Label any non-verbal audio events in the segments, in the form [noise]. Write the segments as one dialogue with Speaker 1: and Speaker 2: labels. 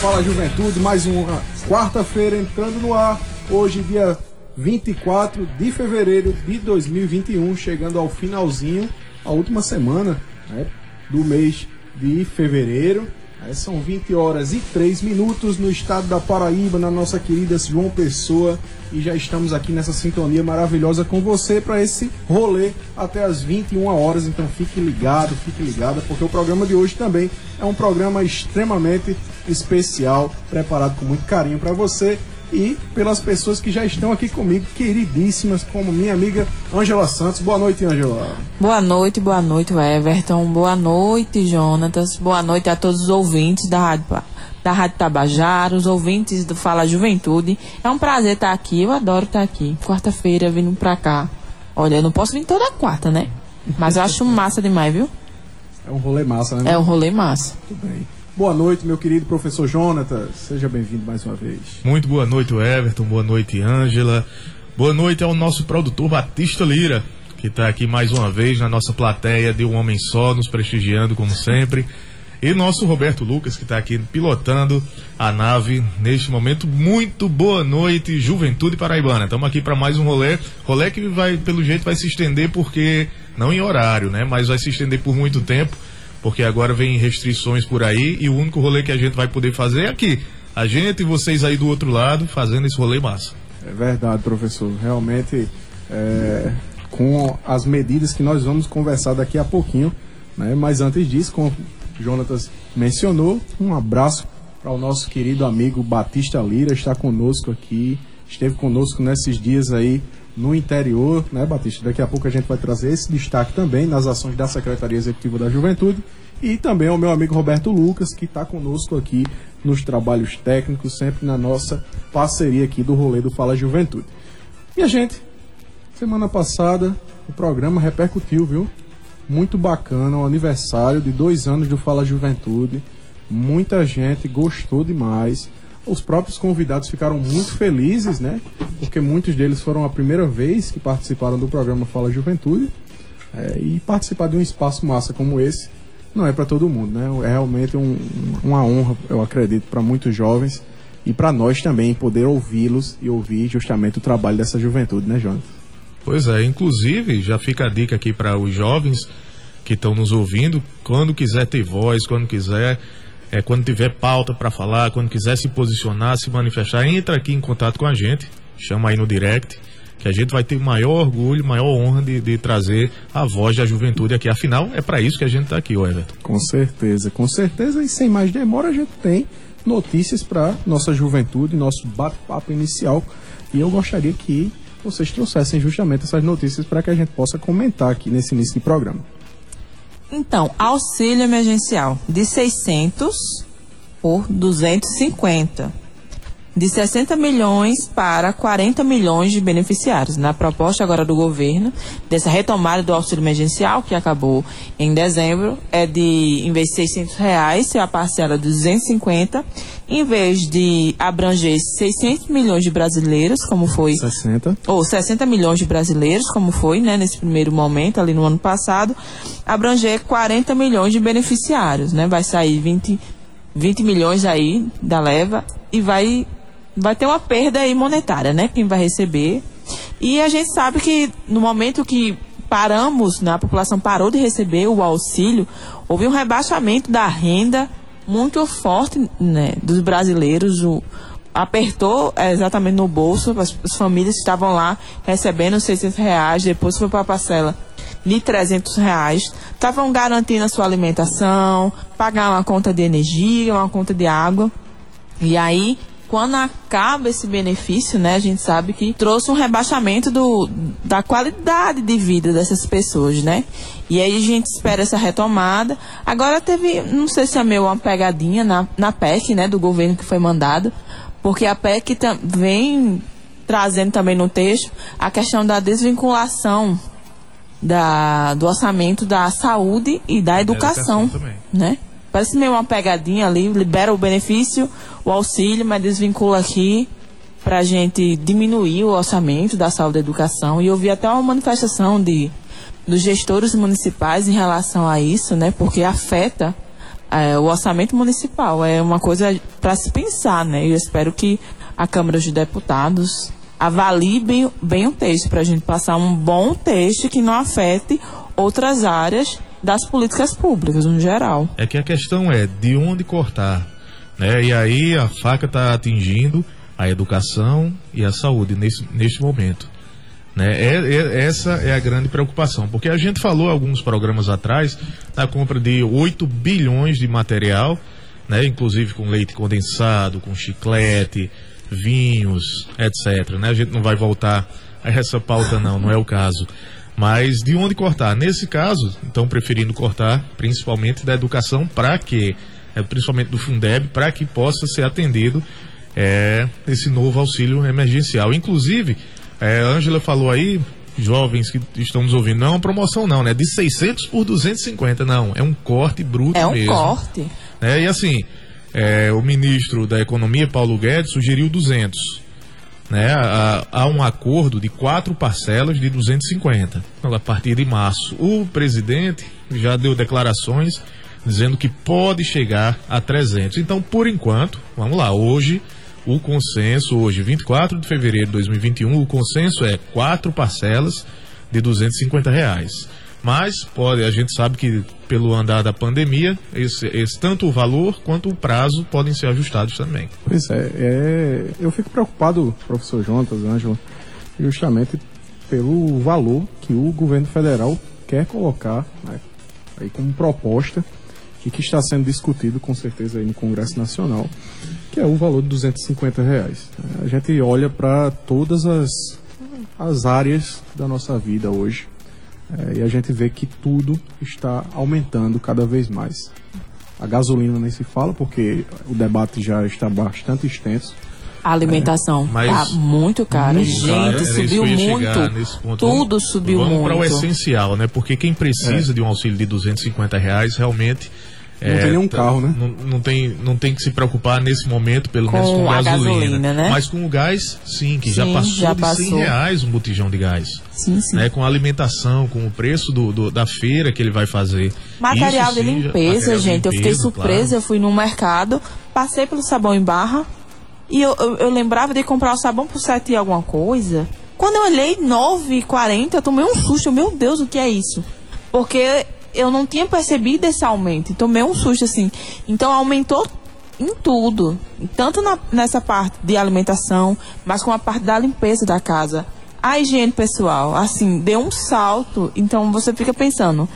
Speaker 1: Fala Juventude, mais uma quarta-feira entrando no ar, hoje, dia 24 de fevereiro de 2021, chegando ao finalzinho, a última semana né, do mês de fevereiro. São 20 horas e 3 minutos no estado da Paraíba, na nossa querida João Pessoa. E já estamos aqui nessa sintonia maravilhosa com você para esse rolê até as 21 horas. Então fique ligado, fique ligada, porque o programa de hoje também é um programa extremamente especial, preparado com muito carinho para você e pelas pessoas que já estão aqui comigo, queridíssimas, como minha amiga Ângela Santos. Boa noite, Ângela.
Speaker 2: Boa noite, boa noite, Everton. Boa noite, Jonatas. Boa noite a todos os ouvintes da Rádio, da Rádio Tabajara, os ouvintes do Fala Juventude. É um prazer estar aqui, eu adoro estar aqui. Quarta-feira, vindo pra cá. Olha, eu não posso vir toda quarta, né? Mas eu acho massa demais, viu?
Speaker 1: É um rolê massa, né?
Speaker 2: É um rolê massa.
Speaker 1: Muito bem. Boa noite, meu querido professor Jonatas. Seja bem-vindo mais uma vez.
Speaker 3: Muito boa noite, Everton. Boa noite, Ângela. Boa noite ao nosso produtor Batista Lira, que está aqui mais uma vez na nossa plateia de Um Homem Só, nos prestigiando como sempre. E nosso Roberto Lucas, que está aqui pilotando a nave neste momento. Muito boa noite, Juventude Paraibana. Estamos aqui para mais um rolê. Rolê que vai, pelo jeito, vai se estender porque, não em horário, né? Mas vai se estender por muito tempo porque agora vem restrições por aí e o único rolê que a gente vai poder fazer é aqui. A gente e vocês aí do outro lado fazendo esse rolê massa.
Speaker 1: É verdade, professor. Realmente, é, com as medidas que nós vamos conversar daqui a pouquinho, né? mas antes disso, como o Jonatas mencionou, um abraço para o nosso querido amigo Batista Lira, está conosco aqui, esteve conosco nesses dias aí no interior, né, Batista? Daqui a pouco a gente vai trazer esse destaque também nas ações da Secretaria Executiva da Juventude e também ao meu amigo Roberto Lucas, que está conosco aqui nos trabalhos técnicos, sempre na nossa parceria aqui do rolê do Fala Juventude. E a gente, semana passada, o programa repercutiu, viu? Muito bacana, o aniversário de dois anos do Fala Juventude. Muita gente gostou demais. Os próprios convidados ficaram muito felizes, né? Porque muitos deles foram a primeira vez que participaram do programa Fala Juventude. É, e participar de um espaço massa como esse não é para todo mundo, né? É realmente um, uma honra, eu acredito, para muitos jovens e para nós também poder ouvi-los e ouvir justamente o trabalho dessa juventude, né, Jonas?
Speaker 3: Pois é, inclusive já fica a dica aqui para os jovens que estão nos ouvindo, quando quiser ter voz, quando quiser é, quando tiver pauta para falar, quando quiser se posicionar, se manifestar, entra aqui em contato com a gente, chama aí no direct, que a gente vai ter maior orgulho, maior honra de, de trazer a voz da juventude aqui. Afinal, é para isso que a gente está aqui, Everton.
Speaker 1: Com certeza, com certeza. E sem mais demora, a gente tem notícias para nossa juventude, nosso bate-papo inicial. E eu gostaria que vocês trouxessem justamente essas notícias para que a gente possa comentar aqui nesse início de programa.
Speaker 2: Então, auxílio emergencial de 600 por 250. De 60 milhões para 40 milhões de beneficiários. Na proposta agora do governo, dessa retomada do auxílio emergencial, que acabou em dezembro, é de, em vez de 600 reais, ser a parcela de 250 em vez de abranger 600 milhões de brasileiros, como foi.
Speaker 1: 60.
Speaker 2: Ou 60 milhões de brasileiros, como foi, né, nesse primeiro momento, ali no ano passado, abranger 40 milhões de beneficiários, né? Vai sair 20, 20 milhões aí da leva e vai, vai ter uma perda aí monetária, né? Quem vai receber. E a gente sabe que no momento que paramos, né, a população parou de receber o auxílio, houve um rebaixamento da renda muito forte né, dos brasileiros. O, apertou é, exatamente no bolso, as, as, famílias estavam lá recebendo 600 reais, depois foi para a parcela de 300 reais, estavam garantindo a sua alimentação, pagar uma conta de energia, uma conta de água. E aí quando acaba esse benefício, né, a gente sabe que trouxe um rebaixamento do, da qualidade de vida dessas pessoas, né? E aí a gente espera essa retomada. Agora teve, não sei se é meio uma pegadinha na, na PEC, né, do governo que foi mandado, Porque a PEC vem trazendo também no texto a questão da desvinculação da, do orçamento da saúde e da educação,
Speaker 3: educação
Speaker 2: né? Parece meio uma pegadinha ali, libera o benefício, o auxílio, mas desvincula aqui para a gente diminuir o orçamento da saúde e da educação. E eu vi até uma manifestação de dos gestores municipais em relação a isso, né? Porque afeta é, o orçamento municipal. É uma coisa para se pensar, né? Eu espero que a Câmara de Deputados avalie bem, bem o texto, para a gente passar um bom texto que não afete outras áreas das políticas públicas, no geral.
Speaker 3: É que a questão é de onde cortar, né? E aí a faca está atingindo a educação e a saúde nesse, neste momento. Né? É, é- essa é a grande preocupação, porque a gente falou alguns programas atrás da compra de 8 bilhões de material, né? inclusive com leite condensado, com chiclete, vinhos, etc. Né? A gente não vai voltar a essa pauta não, não é o caso. Mas de onde cortar? Nesse caso, estão preferindo cortar principalmente da educação para que, é, principalmente do Fundeb, para que possa ser atendido é, esse novo auxílio emergencial. Inclusive, é, a Ângela falou aí, jovens que estão nos ouvindo, não é uma promoção não, né? De 600 por 250, não. É um corte bruto
Speaker 2: É um
Speaker 3: mesmo.
Speaker 2: corte.
Speaker 3: né? E assim, é, o ministro da Economia, Paulo Guedes, sugeriu 200. Né? Há, há um acordo de quatro parcelas de 250 então, a partir de março. O presidente já deu declarações dizendo que pode chegar a 300. Então, por enquanto, vamos lá, hoje o consenso, hoje 24 de fevereiro de 2021, o consenso é quatro parcelas de 250 reais. Mas pode, a gente sabe que pelo andar da pandemia, esse, esse- tanto o valor quanto o prazo podem ser ajustados também.
Speaker 1: Pois é, é, eu fico preocupado, professor Jonas, Ângela, justamente pelo valor que o governo federal quer colocar né, aí como proposta e que está sendo discutido com certeza aí no Congresso Nacional, que é o valor de 250 reais. A gente olha para todas as, as áreas da nossa vida hoje é, e a gente vê que tudo está aumentando cada vez mais. A gasolina nem se fala, porque o debate já está bastante extenso.
Speaker 2: A alimentação
Speaker 3: Mas-
Speaker 2: tá muito cara.
Speaker 1: Muito
Speaker 2: Gente,
Speaker 3: Cara,
Speaker 2: subiu muito. Tudo
Speaker 3: Vamos-
Speaker 2: subiu
Speaker 3: vamos
Speaker 2: muito.
Speaker 3: para o essencial, né? Porque quem precisa de um auxílio de 250 reais realmente.
Speaker 1: Não tem nenhum carro, né?
Speaker 3: Não, não tem, não tem que se preocupar nesse momento, pelo
Speaker 2: Com
Speaker 3: menos com
Speaker 2: a
Speaker 3: gasolina.
Speaker 2: gasolina, né?
Speaker 3: Mas com o gás, sim, que já
Speaker 2: Sim,
Speaker 3: passou
Speaker 2: já
Speaker 3: de 100
Speaker 2: passou.
Speaker 3: reais um botijão de gás.
Speaker 2: Sim, sim.
Speaker 3: Né? Com a alimentação, com o preço do, do- da feira que ele vai fazer.
Speaker 2: Material
Speaker 3: Isso
Speaker 2: de
Speaker 3: sim, já-
Speaker 2: limpeza,
Speaker 3: material de
Speaker 2: gente. eu fiquei
Speaker 3: limpeza,
Speaker 2: surpresa.
Speaker 3: claro.
Speaker 2: Eu fui no mercado, passei pelo sabão em barra e eu, eu, eu lembrava de comprar o sabão por 7 e alguma coisa. Quando eu olhei 9,40, eu tomei um susto. Meu Deus, o que é isso? Porque eu não tinha percebido esse aumento. e Tomei um susto assim. Então aumentou em tudo. Tanto na- nessa parte de alimentação, mas com a parte da limpeza da casa. A higiene pessoal, assim, deu um salto. Então você fica pensando,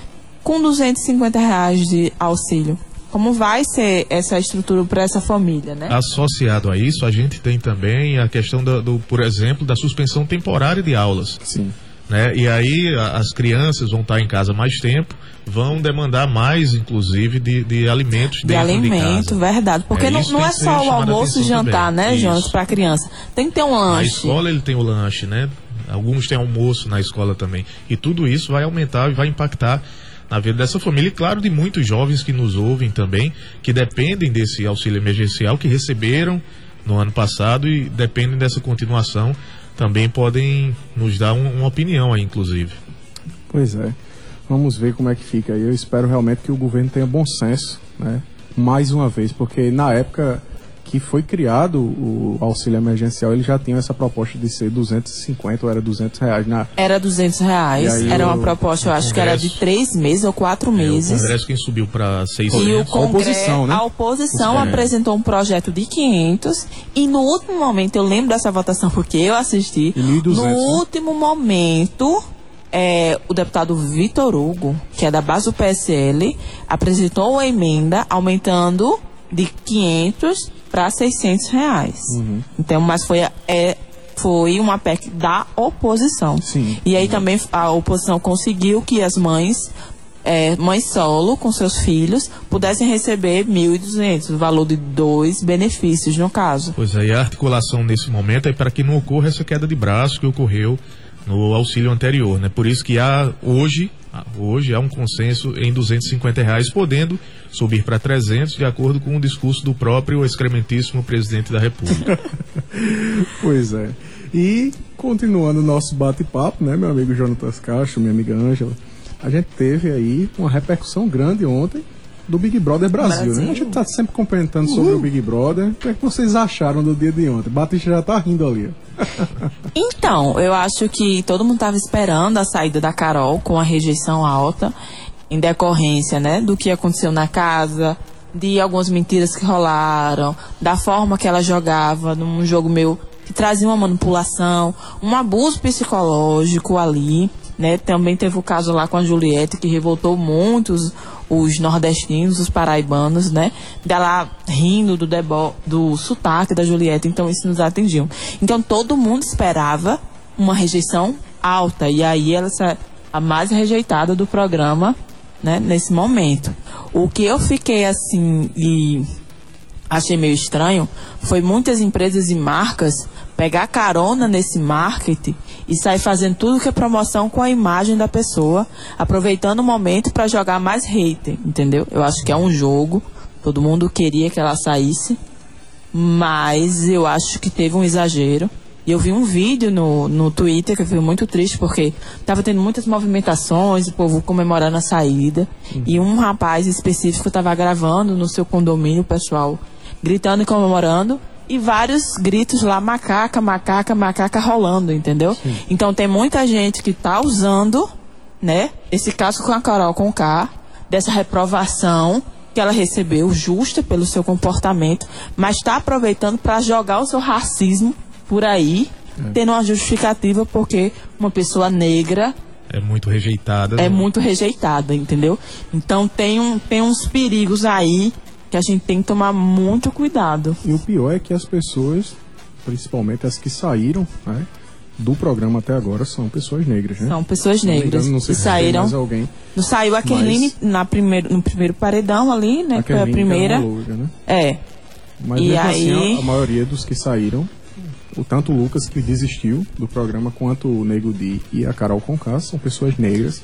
Speaker 2: com 250 reais de auxílio, como vai ser essa estrutura para essa família, né?
Speaker 3: Associado a isso, a gente tem também a questão do, do, por exemplo, da suspensão temporária de aulas.
Speaker 1: Sim.
Speaker 3: né? E aí a- as crianças vão estar em casa mais tempo, vão demandar mais, inclusive, de, de alimentos
Speaker 2: de alimento,
Speaker 3: de casa.
Speaker 2: verdade. Porque
Speaker 3: É,
Speaker 2: não, não é só o
Speaker 3: a
Speaker 2: almoço e jantar,
Speaker 3: também.
Speaker 2: né,
Speaker 3: Isso.
Speaker 2: Jonas, para criança. Tem que ter um
Speaker 3: Na
Speaker 2: lanche.
Speaker 3: escola ele tem o lanche, né? Alguns têm almoço na escola também. E tudo isso vai aumentar e vai impactar na vida dessa família. E claro, de muitos jovens que nos ouvem também, que dependem desse auxílio emergencial, que receberam no ano passado e dependem dessa continuação, também podem nos dar um- uma opinião aí, inclusive.
Speaker 1: Pois é. Vamos ver como é que fica. E eu espero realmente que o governo tenha bom senso, né? Mais uma vez, porque na época que foi criado o auxílio emergencial, ele já tinha essa proposta de ser 250 ou era 200 reais. Na,
Speaker 2: Era 200 reais.
Speaker 1: E
Speaker 2: Era uma proposta, eu acho que era de três meses ou quatro
Speaker 3: É, o
Speaker 2: meses.
Speaker 3: Congresso quem subiu para
Speaker 2: E
Speaker 3: 600.
Speaker 2: o Congresso,
Speaker 1: oposição, né?
Speaker 2: a oposição
Speaker 1: É.
Speaker 2: apresentou um projeto de 500 e no último momento, eu lembro dessa votação porque eu assisti,
Speaker 1: E 1.200,
Speaker 2: no
Speaker 1: né?
Speaker 2: último momento, é, o deputado Vitor Hugo, que é da base do PSL, apresentou uma emenda aumentando de 500 para 600 reais.
Speaker 1: Uhum.
Speaker 2: Então, mas foi, é, foi uma PEC da oposição.
Speaker 1: Sim.
Speaker 2: E aí também a oposição conseguiu que as mães é, mães solo com seus filhos pudessem receber 1.200, o valor de dois benefícios no caso.
Speaker 3: Pois é, e a articulação nesse momento é para que não ocorra essa queda de braço que ocorreu no auxílio anterior, né? Por isso que há hoje, hoje há um consenso em 250 reais, podendo subir para 300 de acordo com o discurso do próprio excrementíssimo presidente da República. [laughs]
Speaker 1: pois é. E continuando o nosso bate-papo, né, meu amigo Jonatas Castro, minha amiga Ângela, a gente teve aí uma repercussão grande ontem do Big Brother Brasil, Brasil. né? A gente tá sempre comentando sobre o Big Brother. O que, é que vocês acharam do dia de ontem? Batista já tá rindo ali. [laughs]
Speaker 2: então, eu acho que todo mundo tava esperando a saída da Carol com a rejeição alta, em decorrência, né, do que aconteceu na casa, de algumas mentiras que rolaram, da forma que ela jogava num jogo meu que trazia uma manipulação, um abuso psicológico ali. Né? Também teve o caso lá com a Juliette, que revoltou muitos os nordestinos, os paraibanos, né? Dela rindo do, debo do sotaque da Juliette, então isso nos atingiu. Então todo mundo esperava uma rejeição alta, e aí ela a mais rejeitada do programa, né? Nesse momento. O que eu fiquei assim e achei meio estranho foi muitas empresas e marcas pegar carona nesse marketing e sair fazendo tudo que é promoção com a imagem da pessoa, aproveitando o momento para jogar mais hater, entendeu? Eu acho que é um jogo, todo mundo queria que ela saísse, mas eu acho que teve um exagero. E eu vi um vídeo no, no Twitter que eu fiquei muito triste porque estava tendo muitas movimentações, o povo comemorando a saída. Uhum. E um rapaz específico estava gravando no seu condomínio, o pessoal gritando e comemorando e vários gritos lá, macaca, macaca, macaca rolando, entendeu? Sim. Então tem muita gente que tá usando, né, esse caso com a Carol com K, dessa reprovação que ela recebeu justa pelo seu comportamento, mas está aproveitando para jogar o seu racismo por aí, é. tendo uma justificativa porque uma pessoa negra
Speaker 3: é muito rejeitada.
Speaker 2: É né? muito rejeitada, entendeu? Então tem, um, tem uns perigos aí que a gente tem que tomar muito cuidado.
Speaker 1: E o pior é que as pessoas, principalmente as que saíram, né, do programa até agora são pessoas negras, né?
Speaker 2: São pessoas negras. Não, não sei se saíram. Mais alguém. Não saiu a Kerline mas... na primeiro, no primeiro paredão ali, né? A foi a primeira. Loura, né? É.
Speaker 1: Mas e aí... assim, a, a, maioria dos que saíram, o tanto o Lucas que desistiu do programa, quanto o Nego Di e a Carol Conká são pessoas negras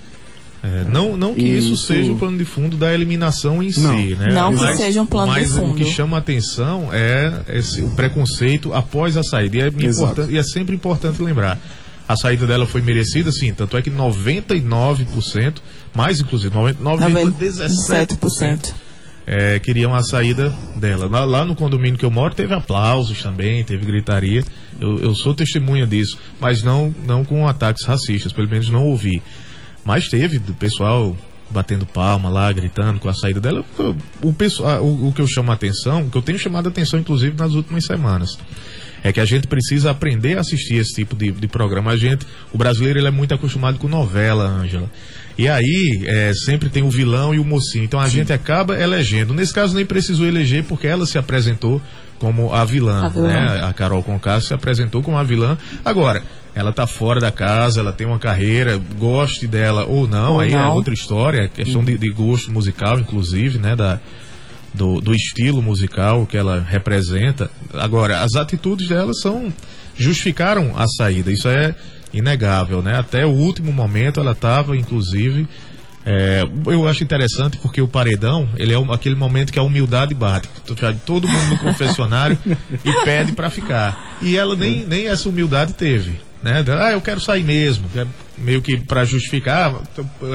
Speaker 3: é, não, não que isso, isso, seja o plano de fundo da eliminação em não. si, né?
Speaker 2: Não mas, que seja um plano de fundo.
Speaker 3: Mas o que chama a atenção é esse, o preconceito após a saída. E é, importante, e é sempre importante lembrar. A saída dela foi merecida, sim. Tanto é que 99%, mais inclusive, 99,17% é, queriam a saída dela. Lá, lá, no condomínio que eu moro teve aplausos também, teve gritaria. Eu, eu sou testemunha disso, mas não, não com ataques racistas, pelo menos não ouvi. Mas teve do pessoal batendo palma lá, gritando com a saída dela. O, pessoal, o, o que eu chamo a atenção, o que eu tenho chamado a atenção, inclusive, nas últimas semanas, é que a gente precisa aprender a assistir esse tipo de, de programa. A gente, o brasileiro, ele é muito acostumado com novela, Ângela. E aí, é, sempre tem o vilão e o mocinho. Então a Sim. gente acaba elegendo. Nesse caso, nem precisou eleger porque ela se apresentou como a vilã, a vilã. né? A Carol Conká se apresentou como a vilã. Agora, ela tá fora da casa, ela tem uma carreira, goste dela ou não, ou aí é não. é outra história, questão de, de, gosto musical, inclusive, né, da, do, do estilo musical que ela representa. Agora, as atitudes dela são justificaram a saída, isso é inegável, né? Até o último momento ela estava, inclusive, é, eu acho interessante porque o paredão, ele é aquele momento que a humildade bate. Todo mundo no confessionário [laughs] e pede para ficar. E ela nem, nem essa humildade teve né? Ah, eu quero sair mesmo, é meio que para justificar,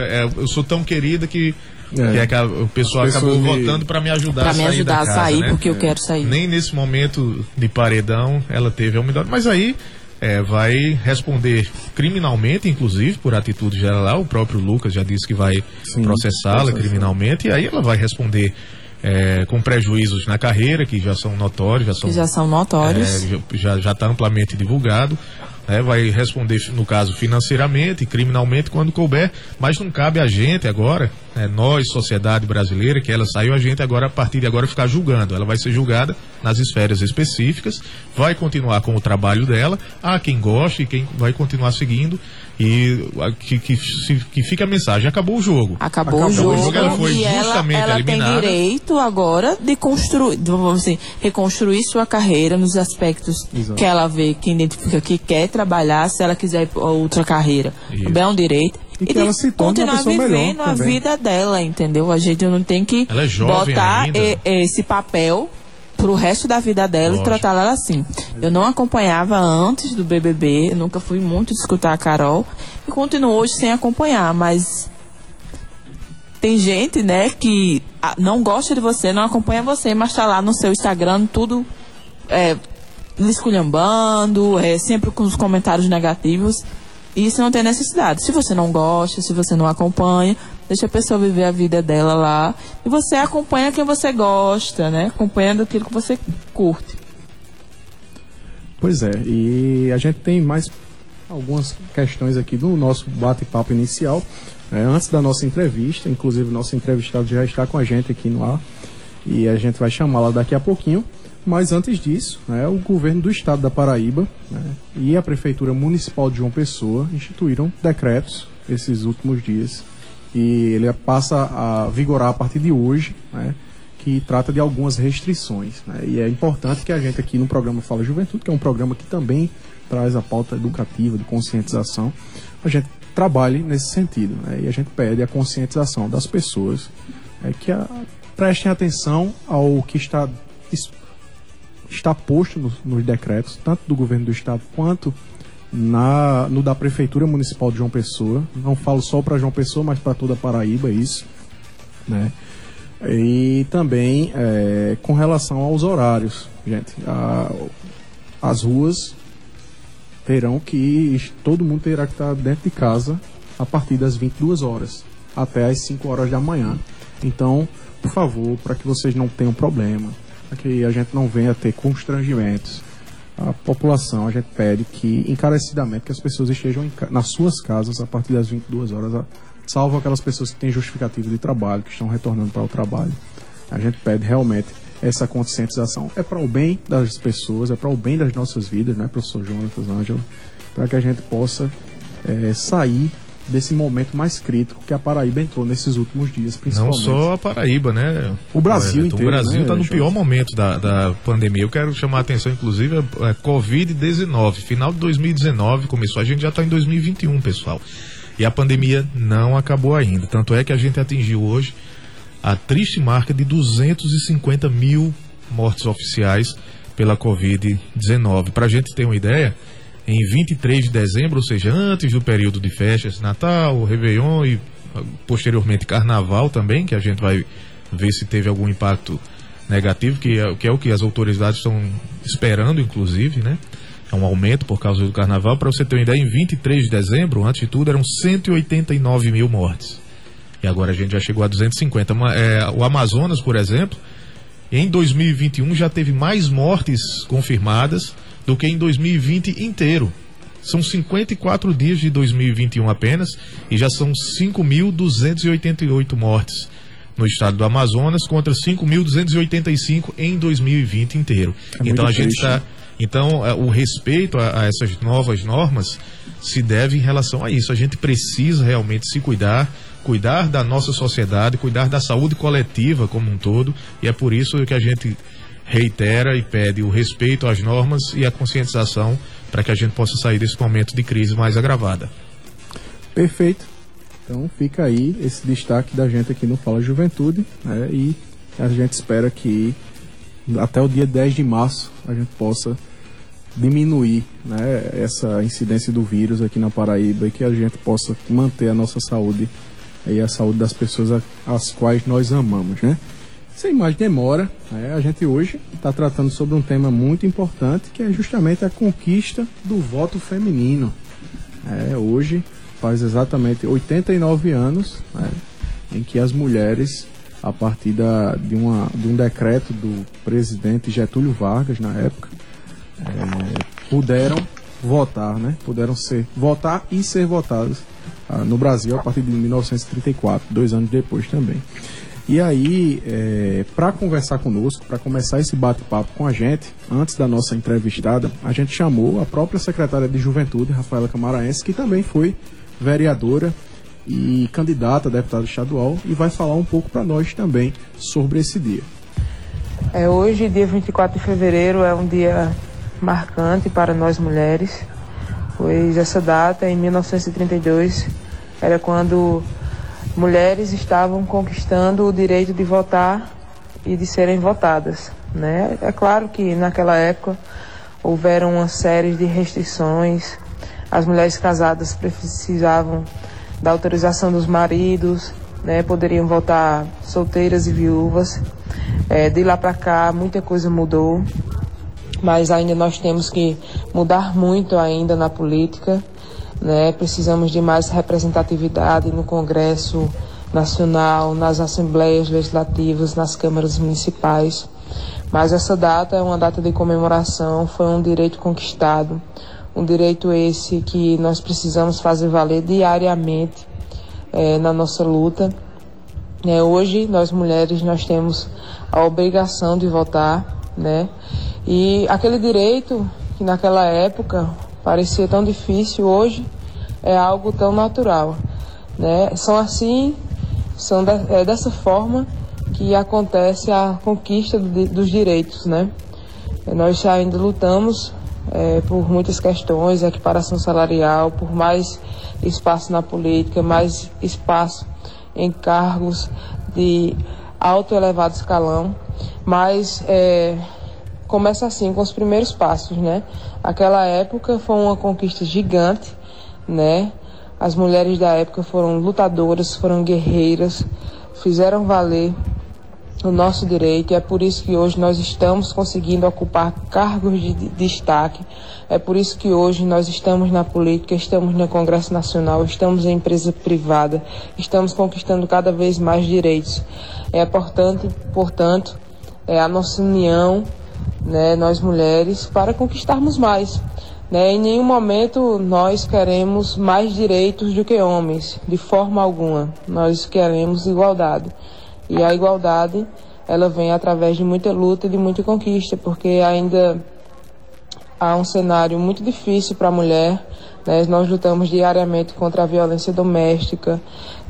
Speaker 3: é, eu sou tão querida que é. que o pessoal acabou me... votando para me ajudar
Speaker 2: pra
Speaker 3: a sair
Speaker 2: me ajudar
Speaker 3: casa,
Speaker 2: a sair
Speaker 3: né?
Speaker 2: porque eu quero sair.
Speaker 3: Nem nesse momento de paredão ela teve a humildade, mas aí é, vai responder criminalmente, inclusive, por atitude geral. O próprio Lucas já disse que vai processá-la criminalmente, e aí ela vai responder é, com prejuízos na carreira, que já são notórios. Já são,
Speaker 2: já são notórios.
Speaker 3: É, já está amplamente divulgado né, vai responder, no caso, financeiramente, criminalmente, quando couber, mas não cabe a gente agora né, nós, sociedade brasileira, que ela saiu, a gente agora, a partir de agora, ficar julgando. Ela vai ser julgada nas esferas específicas, vai continuar com o trabalho dela, há quem goste e quem vai continuar seguindo, e que, que, que fica a mensagem, acabou o jogo.
Speaker 2: Acabou, acabou o jogo, o jogo ela foi e justamente ela, ela tem direito agora de construir, vamos dizer, reconstruir sua carreira nos aspectos Exato. que ela vê, que identifica que quer trabalhar, se ela quiser outra carreira. Isso. Também é um direito
Speaker 1: e, que ela se torne
Speaker 2: continuar vivendo a vida dela, entendeu? A gente não tem que
Speaker 3: é
Speaker 2: botar e, esse papel pro resto da vida dela Lógico. e tratar ela assim. Eu não acompanhava antes do BBB, nunca fui muito escutar a Carol e continuo hoje sem acompanhar, mas tem gente, né, que ah, não gosta de você, não acompanha você, mas tá lá no seu Instagram tudo é, esculhambando, é, sempre com os comentários negativos. Isso não tem necessidade. Se você não gosta, se você não acompanha, deixa a pessoa viver a vida dela lá. E você acompanha quem você gosta, né? Acompanhando aquilo que você curte.
Speaker 1: Pois é, e a gente tem mais algumas questões aqui do nosso bate-papo inicial. É, antes da nossa entrevista, inclusive nosso entrevistado já está com a gente aqui no ar. E a gente vai chamá-la daqui a pouquinho. Mas antes disso, né, o governo do estado da Paraíba né, e a Prefeitura Municipal de João Pessoa instituíram decretos esses últimos dias. E ele passa a vigorar a partir de hoje, né, que trata de algumas restrições. Né, e é importante que a gente aqui no programa Fala Juventude, que é um programa que também traz a pauta educativa, de conscientização, a gente trabalhe nesse sentido. Né, e a gente pede a conscientização das pessoas é, que a, prestem atenção ao que está está posto nos, nos decretos, tanto do governo do estado quanto na, no da Prefeitura Municipal de João Pessoa. Não falo só para João Pessoa, mas para toda a Paraíba, isso. Né? E também é, com relação aos horários, gente. A, as ruas terão que. Todo mundo terá que estar dentro de casa a partir das 22 horas até as 5 horas da manhã. Então, por favor, para que vocês não tenham problema, para que a gente não venha ter constrangimentos. A população, a gente pede que, encarecidamente, que as pessoas estejam nas suas casas a partir das 22 horas, salvo aquelas pessoas que têm justificativo de trabalho, que estão retornando para o trabalho. A gente pede realmente essa conscientização. É para o bem das pessoas, é para o bem das nossas vidas, né, professor Jonatas Ângelo? Para que a gente possa é, sair desse momento mais crítico que a Paraíba entrou nesses últimos dias, principalmente.
Speaker 3: Não só a Paraíba, né?
Speaker 1: O Brasil inteiro.
Speaker 3: O Brasil está né, no pior momento da, da pandemia. Eu quero chamar a atenção, inclusive, a, a Covid-19. Final de 2019 começou, a gente já está em 2021, pessoal. E a pandemia não acabou ainda. Tanto é que a gente atingiu hoje a triste marca de 250 mil mortes oficiais pela Covid-19. Para a gente ter uma ideia, em 23 de dezembro, ou seja, antes do período de festas, Natal, Réveillon e ah, posteriormente Carnaval também, que a gente vai ver se teve algum impacto negativo, que é, que é o que as autoridades estão esperando, inclusive, né? É um aumento por causa do Carnaval. Para você ter uma ideia, em 23 de dezembro, antes de tudo, eram 189 mil mortes. E agora a gente já chegou a 250. É, o Amazonas, por exemplo, em 2021 já teve mais mortes confirmadas do que em 2020 inteiro. São 54 dias de 2021 apenas e já são 5.288 mortes no estado do Amazonas contra 5.285 em 2020 inteiro. É então a gente está então, é, o respeito a, a, essas novas normas se deve em relação a isso. A gente precisa realmente se cuidar, cuidar da nossa sociedade, cuidar da saúde coletiva como um todo, e é por isso que a gente reitera e pede o respeito às normas e a conscientização para que a gente possa sair desse momento de crise mais agravada.
Speaker 1: Perfeito. Então fica aí esse destaque da gente aqui no Fala Juventude né? e a gente espera que até o dia 10 de março a gente possa diminuir né, essa incidência do vírus aqui na Paraíba e que a gente possa manter a nossa saúde e a saúde das pessoas as quais nós amamos, né? Sem mais demora, né, a gente hoje está tratando sobre um tema muito importante que é justamente a conquista do voto feminino. É, hoje faz exatamente 89 anos né, em que as mulheres, a partir da, de, uma, de um decreto do presidente Getúlio Vargas na época, é, puderam votar, né? Puderam ser votar e ser votadas ah, no Brasil a partir de 1934, dois anos depois também. E aí, é, para conversar conosco, para começar esse bate-papo com a gente, antes da nossa entrevistada, a gente chamou a própria secretária de Juventude, Rafaela Camaraense, que também foi vereadora e candidata a deputada estadual, e vai falar um pouco para nós também sobre esse dia.
Speaker 4: É, hoje, dia 24 de fevereiro, é um dia marcante para nós mulheres, pois essa data, em 1932, era quando mulheres estavam conquistando o direito de votar e de serem votadas. Né? É claro que naquela época houveram uma série de restrições, as mulheres casadas precisavam da autorização dos maridos, né? poderiam votar solteiras e viúvas. É, de lá para cá muita coisa mudou, mas ainda nós temos que mudar muito ainda na política. Né? Precisamos de mais representatividade no Congresso Nacional, nas assembleias legislativas, nas câmaras municipais. Mas essa data é uma data de comemoração, foi um direito conquistado, um direito esse que nós precisamos fazer valer diariamente é, na nossa luta. É, hoje, nós mulheres, nós temos a obrigação de votar, né? E aquele direito que naquela época parecia tão difícil, hoje é algo tão natural. Né? São assim, são de, é dessa forma que acontece a conquista do, dos direitos. Né? Nós ainda lutamos é, por muitas questões, equiparação salarial, por mais espaço na política, mais espaço em cargos de alto elevado escalão, mas é, começa assim, com os primeiros passos, né? Aquela época foi uma conquista gigante, né? As mulheres da época foram lutadoras, foram guerreiras, fizeram valer o nosso direito e é por isso que hoje nós estamos conseguindo ocupar cargos de destaque. É por isso que hoje nós estamos na política, estamos no Congresso Nacional, estamos em empresa privada, estamos conquistando cada vez mais direitos. É importante, portanto, é a nossa união né, nós mulheres, para conquistarmos mais. Né? Em nenhum momento nós queremos mais direitos do que homens, de forma alguma. Nós queremos igualdade. E a igualdade, ela vem através de muita luta e de muita conquista, porque ainda há um cenário muito difícil para a mulher. Né? Nós lutamos diariamente contra a violência doméstica.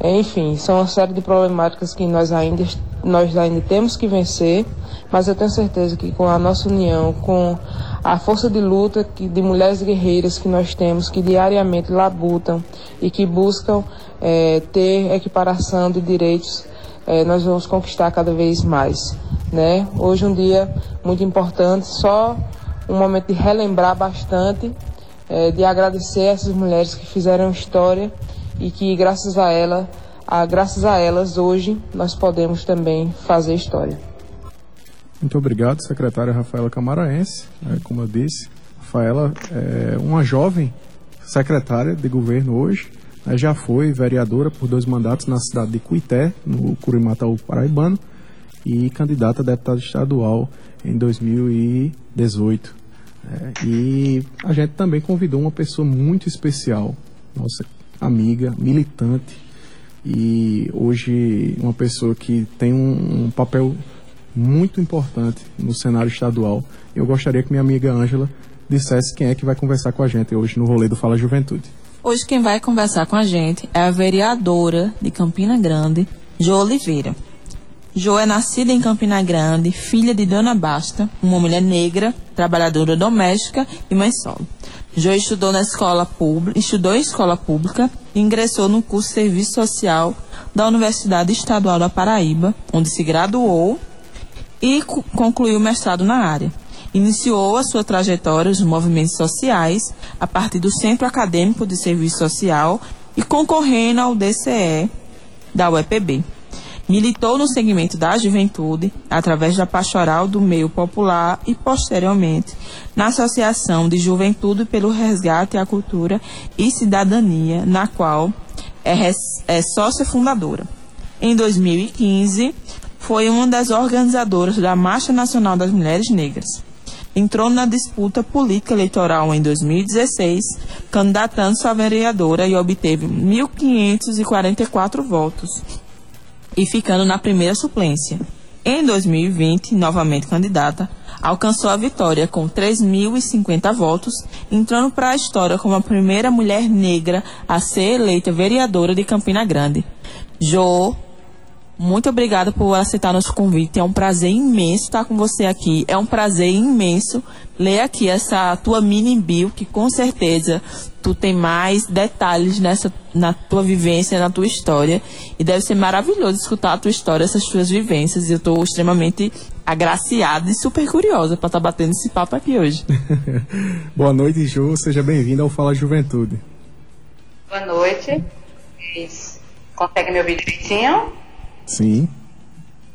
Speaker 4: Enfim, são uma série de problemáticas que nós ainda, nós ainda temos que vencer, mas eu tenho certeza que com a nossa união, com a força de luta de mulheres guerreiras que nós temos, que diariamente labutam e que buscam é, ter equiparação de direitos, é, nós vamos conquistar cada vez mais. Né? Hoje um dia muito importante, só um momento de relembrar bastante, é, de agradecer essas mulheres que fizeram história e que graças a ela, a, graças a elas hoje nós podemos também fazer história.
Speaker 1: Muito obrigado, secretária Rafaela Camaraense. É, como eu disse, Rafaela é uma jovem secretária de governo hoje, né, já foi vereadora por dois mandatos na cidade de Cuité, no Curimataú Paraibano, e candidata a deputada estadual em 2018. É, e a gente também convidou uma pessoa muito especial, nossa amiga, militante, e hoje uma pessoa que tem um, um papel muito importante no cenário estadual. Eu gostaria que minha amiga Ângela dissesse quem é que vai conversar com a gente hoje no rolê do Fala Juventude.
Speaker 2: Hoje quem vai conversar com a gente é a vereadora de Campina Grande, Jo Oliveira. Jo é nascida em Campina Grande, filha de Dona Basta, uma mulher negra, trabalhadora doméstica e mãe solo. Jo estudou na escola pública, estudou em escola pública e ingressou no curso de Serviço Social da Universidade Estadual da Paraíba, onde se graduou e concluiu o mestrado na área. Iniciou a sua trajetória nos movimentos sociais a partir do Centro Acadêmico de Serviço Social e concorrendo ao DCE da UEPB. Militou no segmento da juventude, através da pastoral do meio popular e, posteriormente, na Associação de Juventude pelo Resgate à Cultura e Cidadania, na qual é, é sócia fundadora. Em 2015, foi uma das organizadoras da Marcha Nacional das Mulheres Negras. entrou na disputa política eleitoral em 2016, candidatando-se vereadora e obteve 1.544 votos e ficando na primeira suplência. Em 2020, novamente candidata, alcançou a vitória com 3.050 votos, entrando para a história como a primeira mulher negra a ser eleita vereadora de Campina Grande. Jo, muito obrigada por aceitar nosso convite. É um prazer imenso estar com você aqui. É um prazer imenso ler aqui essa tua mini bio, que com certeza tu tem mais detalhes nessa na tua vivência, na tua história. E deve ser maravilhoso escutar a tua história, essas tuas vivências. E eu estou extremamente agraciada e super curiosa para estar tá batendo esse papo aqui hoje. [laughs]
Speaker 1: Boa noite, Ju. Seja bem-vinda ao Fala Juventude.
Speaker 5: Boa noite. Consegue me ouvir direitinho?
Speaker 1: Sim.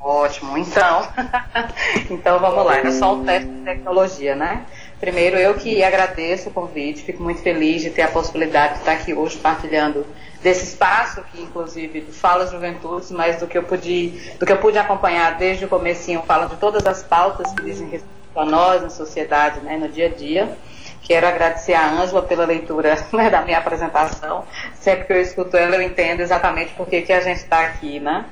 Speaker 5: Ótimo, então. [laughs] então vamos lá, é só um teste de tecnologia, né? Primeiro, eu que agradeço o convite, fico muito feliz de ter a possibilidade de estar aqui hoje partilhando desse espaço, que inclusive fala juventudes, mas do que eu pude, do que eu pude acompanhar desde o comecinho, fala de todas as pautas que dizem respeito a nós na sociedade, né, no dia a dia. Quero agradecer a Ângela pela leitura [laughs] né, da minha apresentação. Sempre que eu escuto ela, eu entendo exatamente por que, que a gente está aqui, né?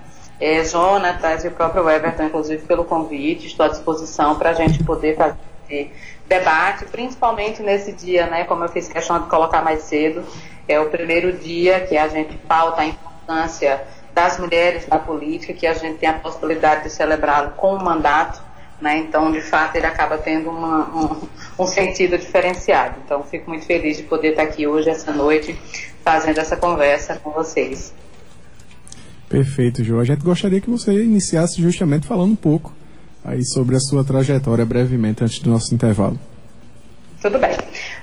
Speaker 5: É, Jonatas e o próprio Everton, inclusive, pelo convite. Estou à disposição para a gente poder fazer debate, principalmente nesse dia, né, como eu fiz questão de colocar mais cedo, é o primeiro dia que a gente pauta a importância das mulheres na política, que a gente tem a possibilidade de celebrá-lo com um mandato, né, então, de fato, ele acaba tendo uma, um, um sentido diferenciado. Então, fico muito feliz de poder estar aqui hoje, essa noite, fazendo essa conversa com vocês.
Speaker 1: Perfeito, João. A gente gostaria que você iniciasse justamente falando um pouco aí sobre a sua trajetória brevemente antes do nosso intervalo.
Speaker 5: Tudo bem.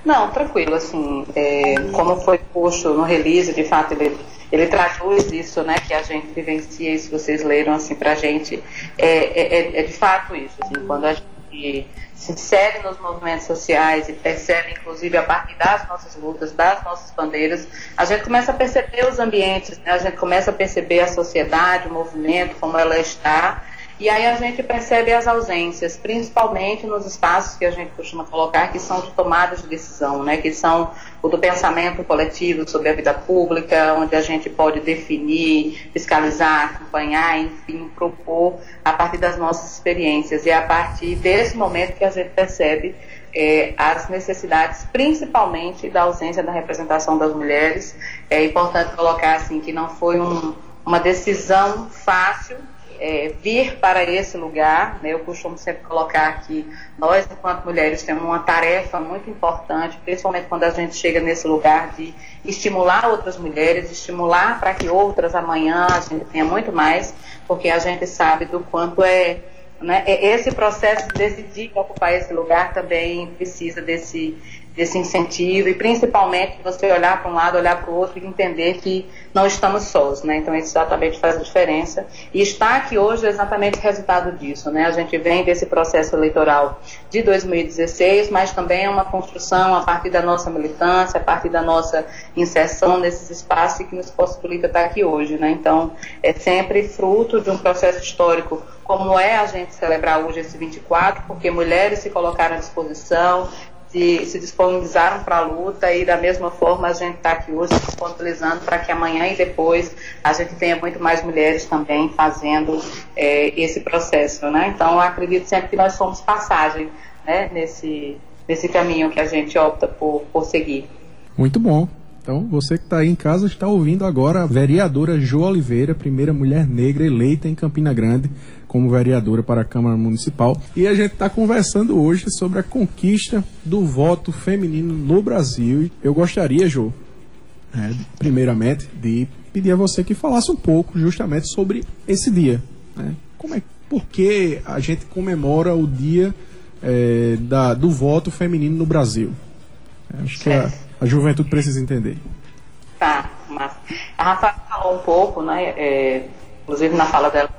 Speaker 5: Não, tranquilo, assim, é, como foi posto no release, de fato, ele, ele traduz isso, né, que a gente vivencia, e se vocês leram, assim, pra gente, é, é, é, é de fato isso, assim, quando a gente se insere nos movimentos sociais e percebe, inclusive, a partir das nossas lutas, das nossas bandeiras, a gente começa a perceber os ambientes, né? a gente começa a perceber a sociedade, o movimento, como ela está, e aí a gente percebe as ausências, principalmente nos espaços que a gente costuma colocar, que são de tomadas de decisão, né? que são o do pensamento coletivo sobre a vida pública, onde a gente pode definir, fiscalizar, acompanhar, enfim, propor a partir das nossas experiências. E é a partir desse momento que a gente percebe é, as necessidades, principalmente da ausência da representação das mulheres. É importante colocar assim que não foi um, uma decisão fácil é, vir para esse lugar. Né? Eu costumo sempre colocar que nós, enquanto mulheres, temos uma tarefa muito importante, principalmente quando a gente chega nesse lugar de estimular outras mulheres, estimular para que outras amanhã a gente tenha muito mais, porque a gente sabe do quanto é. Né, esse processo de decidir ocupar esse lugar também precisa desse, desse incentivo e principalmente você olhar para um lado, olhar para o outro e entender que não estamos sós, né? Então isso exatamente faz a diferença e está aqui hoje é exatamente resultado disso, né? A gente vem desse processo eleitoral de 2016, mas também é uma construção a partir da nossa militância, a partir da nossa inserção nesses espaços que nos possibilita estar aqui hoje, né? Então é sempre fruto de um processo histórico como é a gente celebrar hoje esse 24, porque mulheres se colocaram à disposição, se, se disponibilizaram para a luta e da mesma forma a gente está aqui hoje disponibilizando para que amanhã e depois a gente tenha muito mais mulheres também fazendo é, esse processo, né? Então acredito sempre que nós somos passagem né, nesse, nesse caminho que a gente opta por, por seguir.
Speaker 1: Muito bom. Então, você que está aí em casa está ouvindo agora a vereadora Jo Oliveira, primeira mulher negra eleita em Campina Grande como vereadora para a Câmara Municipal. E a gente está conversando hoje sobre a conquista do voto feminino no Brasil. Eu gostaria, Jo, é, primeiramente, de pedir a você que falasse um pouco justamente sobre esse dia. Né? Como é, por que a gente comemora o dia é, da, do voto feminino no Brasil? Acho que a, a juventude precisa entender.
Speaker 5: Tá, mas a Rafa falou um pouco, né? É, inclusive na fala dela,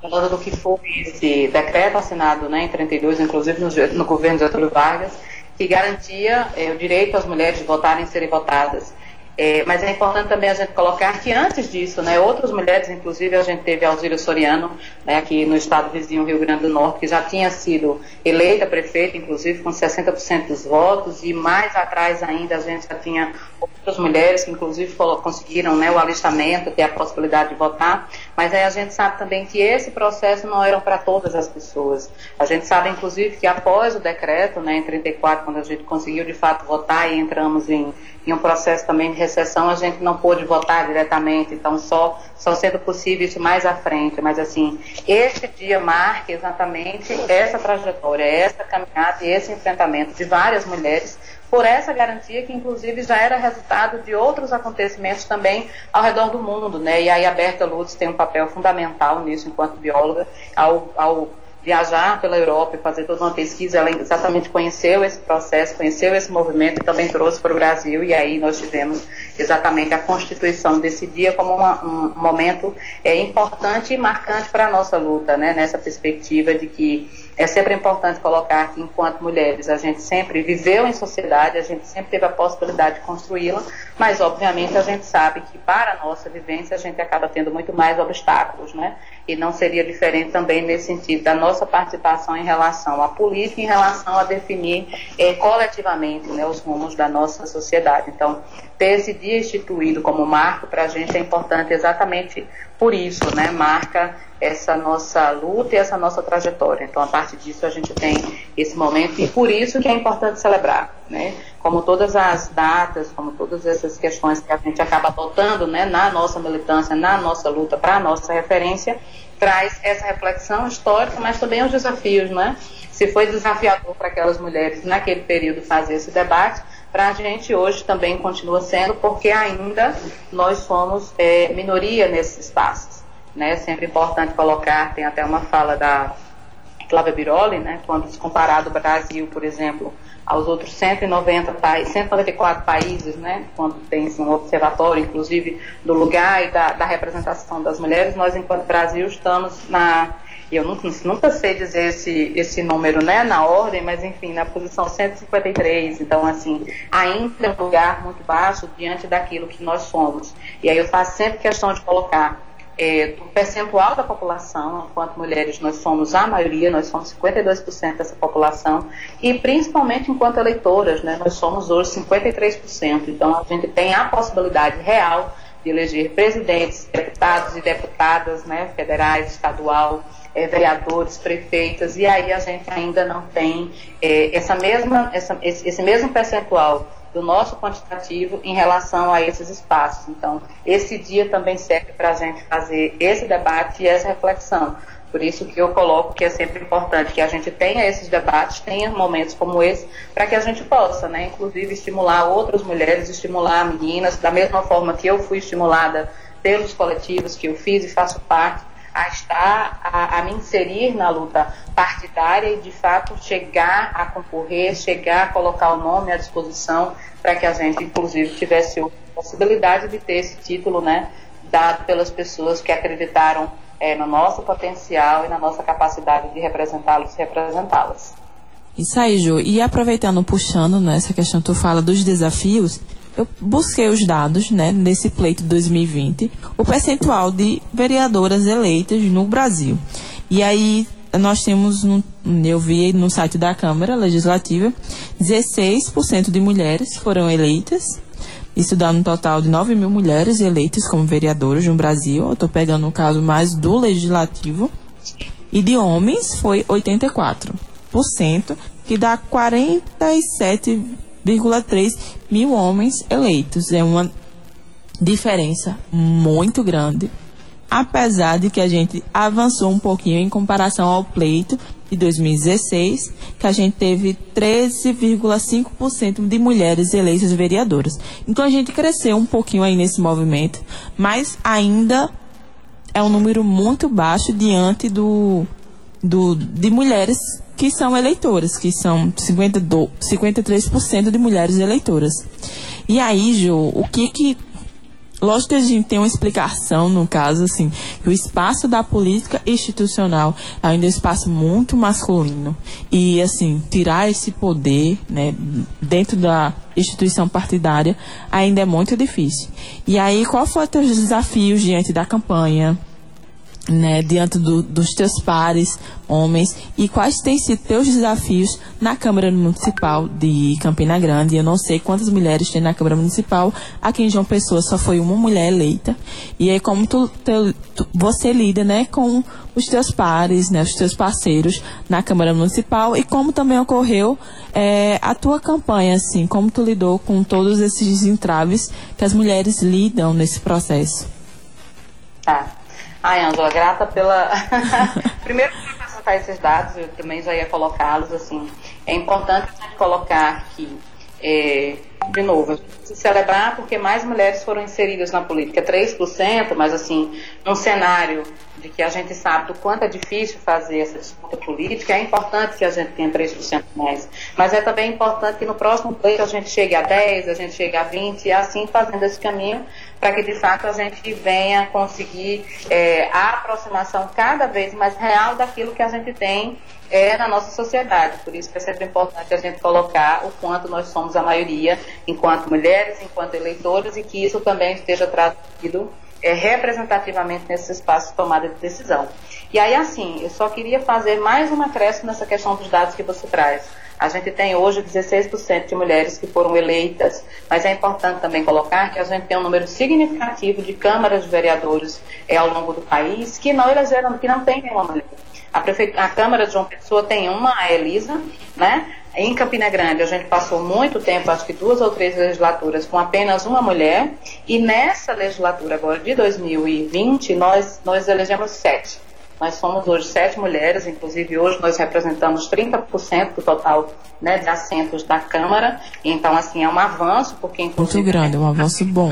Speaker 5: falando do que foi esse decreto assinado né, em 32, inclusive no, no governo de Getúlio Vargas, que garantia é, o direito às mulheres de votarem e serem votadas. É, mas é importante também a gente colocar que antes disso, né, outras mulheres, inclusive a gente teve Alzira Soriano, né, aqui no estado vizinho Rio Grande do Norte, que já tinha sido eleita prefeita, inclusive com 60% dos votos, e mais atrás ainda a gente já tinha outras mulheres que inclusive conseguiram né, o alistamento, ter a possibilidade de votar, mas aí a gente sabe também que esse processo não era para todas as pessoas. A gente sabe inclusive que após o decreto, né, em 34, quando a gente conseguiu de fato votar e entramos em, em um processo também de recessão, a gente não pôde votar diretamente, então só, só sendo possível isso mais à frente. Mas assim, esse dia marca exatamente essa trajetória, essa caminhada e esse enfrentamento de várias mulheres por essa garantia que inclusive já era resultado de outros acontecimentos também ao redor do mundo, né? E aí a Berta Lutz tem um papel fundamental nisso enquanto bióloga, ao, ao viajar pela Europa e fazer toda uma pesquisa, ela exatamente conheceu esse processo, conheceu esse movimento e também trouxe para o Brasil, e aí nós tivemos exatamente a constituição desse dia como uma, um momento é, importante e marcante para a nossa luta, né, nessa perspectiva de que é sempre importante colocar que, enquanto mulheres, a gente sempre viveu em sociedade, a gente sempre teve a possibilidade de construí-la, mas, obviamente, a gente sabe que, para a nossa vivência, a gente acaba tendo muito mais obstáculos, né? E não seria diferente também nesse sentido da nossa participação em relação à política, em relação a definir eh, coletivamente né, os rumos da nossa sociedade. Então, ter esse dia instituído como marco para a gente é importante exatamente por isso, né? Marca essa nossa luta e essa nossa trajetória. Então, a partir disso, a gente tem esse momento e por isso que é importante celebrar, né? Como todas as datas, como todas essas questões que a gente acaba adotando, né, na nossa militância, na nossa luta, para a nossa referência, traz essa reflexão histórica, mas também os desafios, né? Se foi desafiador para aquelas mulheres naquele período fazer esse debate, para a gente hoje também continua sendo, porque ainda nós somos é, minoria nesses espaços. Né? É sempre importante colocar, tem até uma fala da Flávia Biroli, né? quando se comparado o Brasil, por exemplo, aos outros 190 países, 194 países, né, quando tem um observatório, inclusive, do lugar e da, da representação das mulheres, nós, enquanto Brasil, estamos na eu nunca, nunca sei dizer esse, esse número né, na ordem, mas enfim, na posição 153. Então, assim, ainda é um lugar muito baixo diante daquilo que nós somos. E aí eu faço sempre questão de colocar é, percentual da população, enquanto mulheres nós somos a maioria, nós somos 52% dessa população, e principalmente enquanto eleitoras, né, nós somos hoje 53%. Então a gente tem a possibilidade real de eleger presidentes, deputados e deputadas né, federais, estadual, é, vereadores, prefeitas, e aí a gente ainda não tem é, essa mesma, essa, esse, esse mesmo percentual do nosso quantitativo em relação a esses espaços. Então, esse dia também serve para a gente fazer esse debate e essa reflexão. Por isso que eu coloco que é sempre importante que a gente tenha esses debates, tenha momentos como esse, para que a gente possa, né, inclusive, estimular outras mulheres, estimular meninas, da mesma forma que eu fui estimulada pelos coletivos que eu fiz e faço parte, a estar, a, a me inserir na luta partidária e, de fato, chegar a concorrer, chegar a colocar o nome à disposição para que a gente, inclusive, tivesse a possibilidade de ter esse título, né, dado pelas pessoas que acreditaram é, no nosso potencial e na nossa capacidade de representá-los e representá-las.
Speaker 2: Isso aí, Ju. E aproveitando, puxando nessa né, questão que tu fala dos desafios, eu busquei os dados, né, nesse pleito 2020, o percentual de vereadoras eleitas no Brasil. E aí nós temos, no, eu vi no site da Câmara Legislativa, 16% de mulheres foram eleitas. Isso dá um total de 9 mil mulheres eleitas como vereadoras no Brasil. Eu estou pegando o caso mais do Legislativo. E de homens foi 84%, que dá 47 1,3 mil homens eleitos. É uma diferença muito grande, apesar de que a gente avançou um pouquinho em comparação ao pleito de 2016, que a gente teve 13,5% de mulheres eleitas vereadoras. Então a gente cresceu um pouquinho aí nesse movimento, mas ainda é um número muito baixo diante do, do de mulheres que são eleitoras, que são 52, 53% de mulheres eleitoras. E aí, Jo, o que que lógico que a gente tem uma explicação, no caso, assim, que o espaço da política institucional ainda é um espaço muito masculino. E, assim, tirar esse poder, né, dentro da instituição partidária ainda é muito difícil. E aí, qual foi os desafios diante da campanha? Né, diante do, dos teus pares, homens, e quais têm sido teus desafios na Câmara Municipal de Campina Grande? Eu não sei quantas mulheres tem na Câmara Municipal, aqui em João Pessoa só foi uma mulher eleita, e aí como tu, tu, tu, você lida, né, com os teus pares, né, os teus parceiros na Câmara Municipal, e como também ocorreu é, a tua campanha, assim, como tu lidou com todos esses entraves que as mulheres lidam nesse processo?
Speaker 5: Tá. Ai, Angela, grata pela. [laughs] Primeiro, para apresentar esses dados, eu também já ia colocá-los assim. É importante colocar que, é, de novo, se celebrar porque mais mulheres foram inseridas na política. 3%, mas assim, num cenário de que a gente sabe do quanto é difícil fazer essa disputa política, é importante que a gente tenha 3% mais. Mas é também importante que no próximo pleito a gente chegue a 10, a gente chegue a 20, e assim fazendo esse caminho para que de fato a gente venha conseguir é, a aproximação cada vez mais real daquilo que a gente tem é, na nossa sociedade. Por isso que é sempre importante a gente colocar o quanto nós somos a maioria, enquanto mulheres, enquanto eleitores, e que isso também esteja traduzido é, representativamente nesse espaço de tomada de decisão. E aí, assim, eu só queria fazer mais uma acréscimo nessa questão dos dados que você traz. A gente tem hoje 16% de mulheres que foram eleitas, mas é importante também colocar que a gente tem um número significativo de câmaras de vereadores é, ao longo do país que não elegeram, que não tem nenhuma mulher. A, a Câmara de João Pessoa tem uma, a Elisa, né? Em Campina Grande, a gente passou muito tempo, acho que duas ou três legislaturas, com apenas uma mulher, e nessa legislatura agora de 2020, nós, nós elegemos sete. Nós somos hoje sete mulheres, inclusive hoje nós representamos 30% do total né, de assentos da Câmara. Então, assim, é um avanço, porque
Speaker 2: inclusive. Muito grande, é um avanço bom.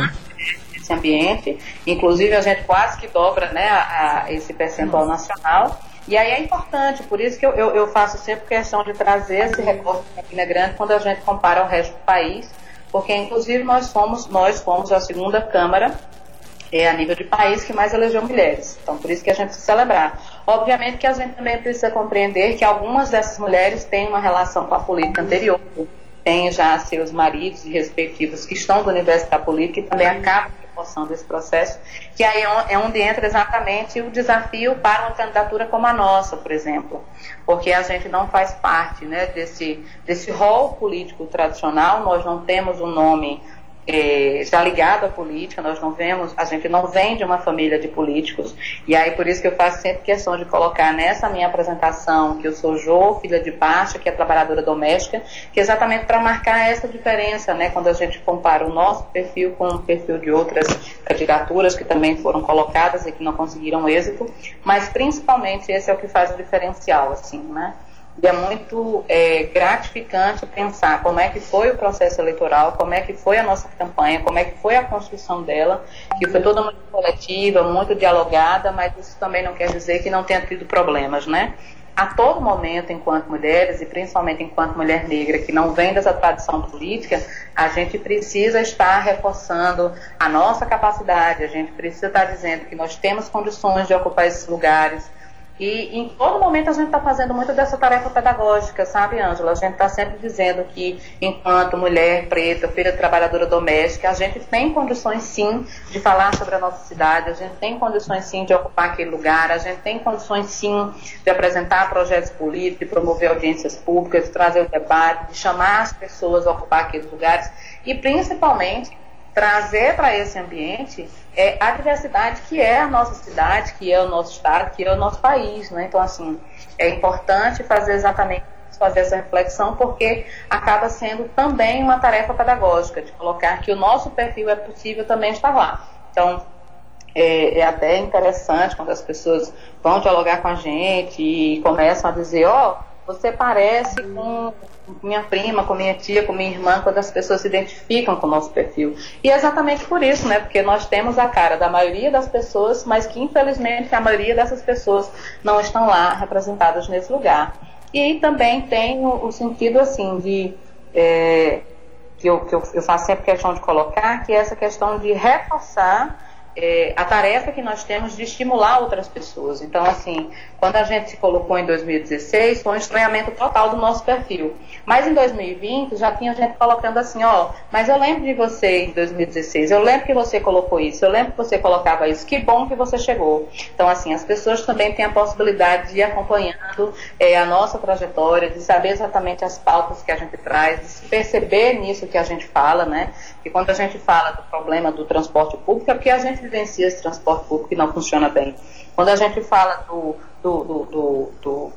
Speaker 5: Esse ambiente. Inclusive, a gente quase que dobra né, a, a esse percentual nacional. E aí é importante, por isso que eu, eu, eu faço sempre questão de trazer esse recorte de Campina Grande quando a gente compara ao resto do país, porque inclusive nós fomos, nós fomos a segunda Câmara é, a nível de país que mais elegeu mulheres. Então, por isso que a gente precisa celebrar. Obviamente que a gente também precisa compreender que algumas dessas mulheres têm uma relação com a política anterior, têm já seus maridos respectivos que estão do universo da política e também acabam promoção desse processo, que aí é, é onde entra exatamente o desafio para uma candidatura como a nossa, por exemplo, porque a gente não faz parte né, desse, desse rol político tradicional, nós não temos um nome é, já ligado à política, nós não vemos, a gente não vem de uma família de políticos, e aí por isso que eu faço sempre questão de colocar nessa minha apresentação que eu sou Jo, filha de Baixa, que é trabalhadora doméstica, que é exatamente para marcar essa diferença, né, quando a gente compara o nosso perfil com o perfil de outras candidaturas que também foram colocadas e que não conseguiram êxito, mas principalmente esse é o que faz o diferencial, assim, né? E é muito é, gratificante pensar como é que foi o processo eleitoral, como é que foi a nossa campanha, como é que foi a construção dela, que foi toda muito coletiva, muito dialogada, mas isso também não quer dizer que não tenha tido problemas, né? A todo momento, enquanto mulheres, e principalmente enquanto mulher negra, que não vem dessa tradição política, a gente precisa estar reforçando a nossa capacidade, a gente precisa estar dizendo que nós temos condições de ocupar esses lugares, e em todo momento a gente está fazendo muito dessa tarefa pedagógica, sabe, Ângela? A gente está sempre dizendo que, enquanto mulher preta, filha trabalhadora doméstica, a gente tem condições sim de falar sobre a nossa cidade, a gente tem condições sim de ocupar aquele lugar, a gente tem condições sim de apresentar projetos políticos, de promover audiências públicas, de trazer o debate, de chamar as pessoas a ocupar aqueles lugares e, principalmente, trazer para esse ambiente é a diversidade que é a nossa cidade, que é o nosso estado, que é o nosso país, né? Então, assim, é importante fazer exatamente fazer essa reflexão, porque acaba sendo também uma tarefa pedagógica, de colocar que o nosso perfil é possível também estar lá. Então, é, é até interessante quando as pessoas vão dialogar com a gente e começam a dizer, ó, oh, você parece com minha prima, com minha tia, com minha irmã, quando as pessoas se identificam com o nosso perfil. E é exatamente por isso, né? Porque nós temos a cara da maioria das pessoas, mas que infelizmente a maioria dessas pessoas não estão lá representadas nesse lugar. E também tem o, o sentido assim de é, que eu, que eu, eu faço sempre questão de colocar, que é essa questão de reforçar é, a tarefa que nós temos de estimular outras pessoas. Então, assim, quando a gente se colocou em 2016, foi um estranhamento total do nosso perfil. Mas em 2020 já tinha gente colocando assim, ó, mas eu lembro de você em 2016, eu lembro que você colocou isso, eu lembro que você colocava isso, que bom que você chegou. Então, assim, as pessoas também têm a possibilidade de ir acompanhando é, a nossa trajetória, de saber exatamente as pautas que a gente traz, de se perceber nisso que a gente fala, né? E quando a gente fala do problema do transporte público, é porque a gente vivencia esse transporte público que não funciona bem. Quando a gente fala do, do, do, do,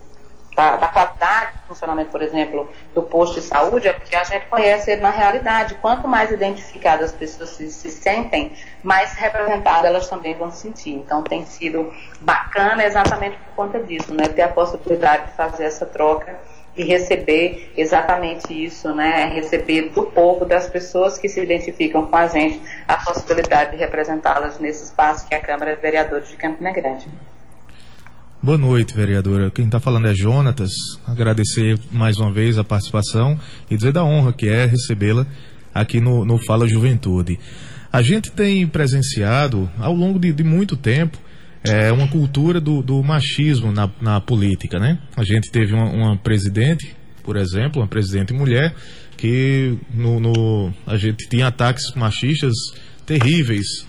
Speaker 5: da, da, qualidade do funcionamento, por exemplo, do posto de saúde, é porque a gente conhece ele na realidade. Quanto mais identificadas as pessoas se, se sentem, mais representadas elas também vão se sentir. Então tem sido bacana exatamente por conta disso, né? Ter a possibilidade de fazer essa troca e receber exatamente isso, né? Receber do povo, das pessoas que se identificam com a gente, a possibilidade de representá-las nesse espaço que é a Câmara de Vereadores de Campina Grande.
Speaker 3: Boa noite, vereadora. Quem está falando é Jonatas. Agradecer mais uma vez a participação e dizer da honra que é recebê-la aqui no, no Fala Juventude. A gente tem presenciado ao longo de, de muito tempo é, uma cultura do, do machismo na, na, política, né? A gente teve uma, uma, presidente, por exemplo, uma presidente mulher, que no, no, a gente tinha ataques machistas terríveis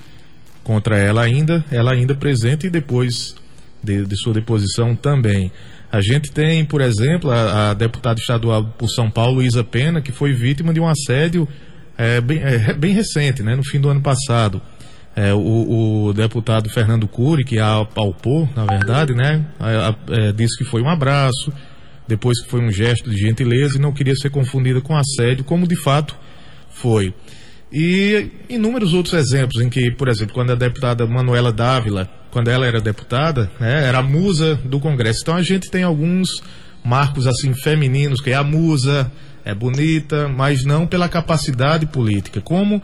Speaker 3: contra ela ainda, ela ainda presente e depois de, de sua deposição também. A gente tem, por exemplo, a, a, deputada estadual por São Paulo, Isa Pena, que foi vítima de um assédio é, bem, é, bem recente, né, no fim do ano passado. É, o, o, deputado Fernando Cury, que a apalpou, na verdade, né, é, disse que foi um abraço, depois que foi um gesto de gentileza e não queria ser confundida com assédio, como de fato foi. E inúmeros outros exemplos em que, por exemplo, quando a deputada Manuela Dávila, quando ela era deputada, né, era a musa do Congresso. Então a gente tem alguns marcos assim femininos, que é a musa, é bonita, mas não pela capacidade política. Como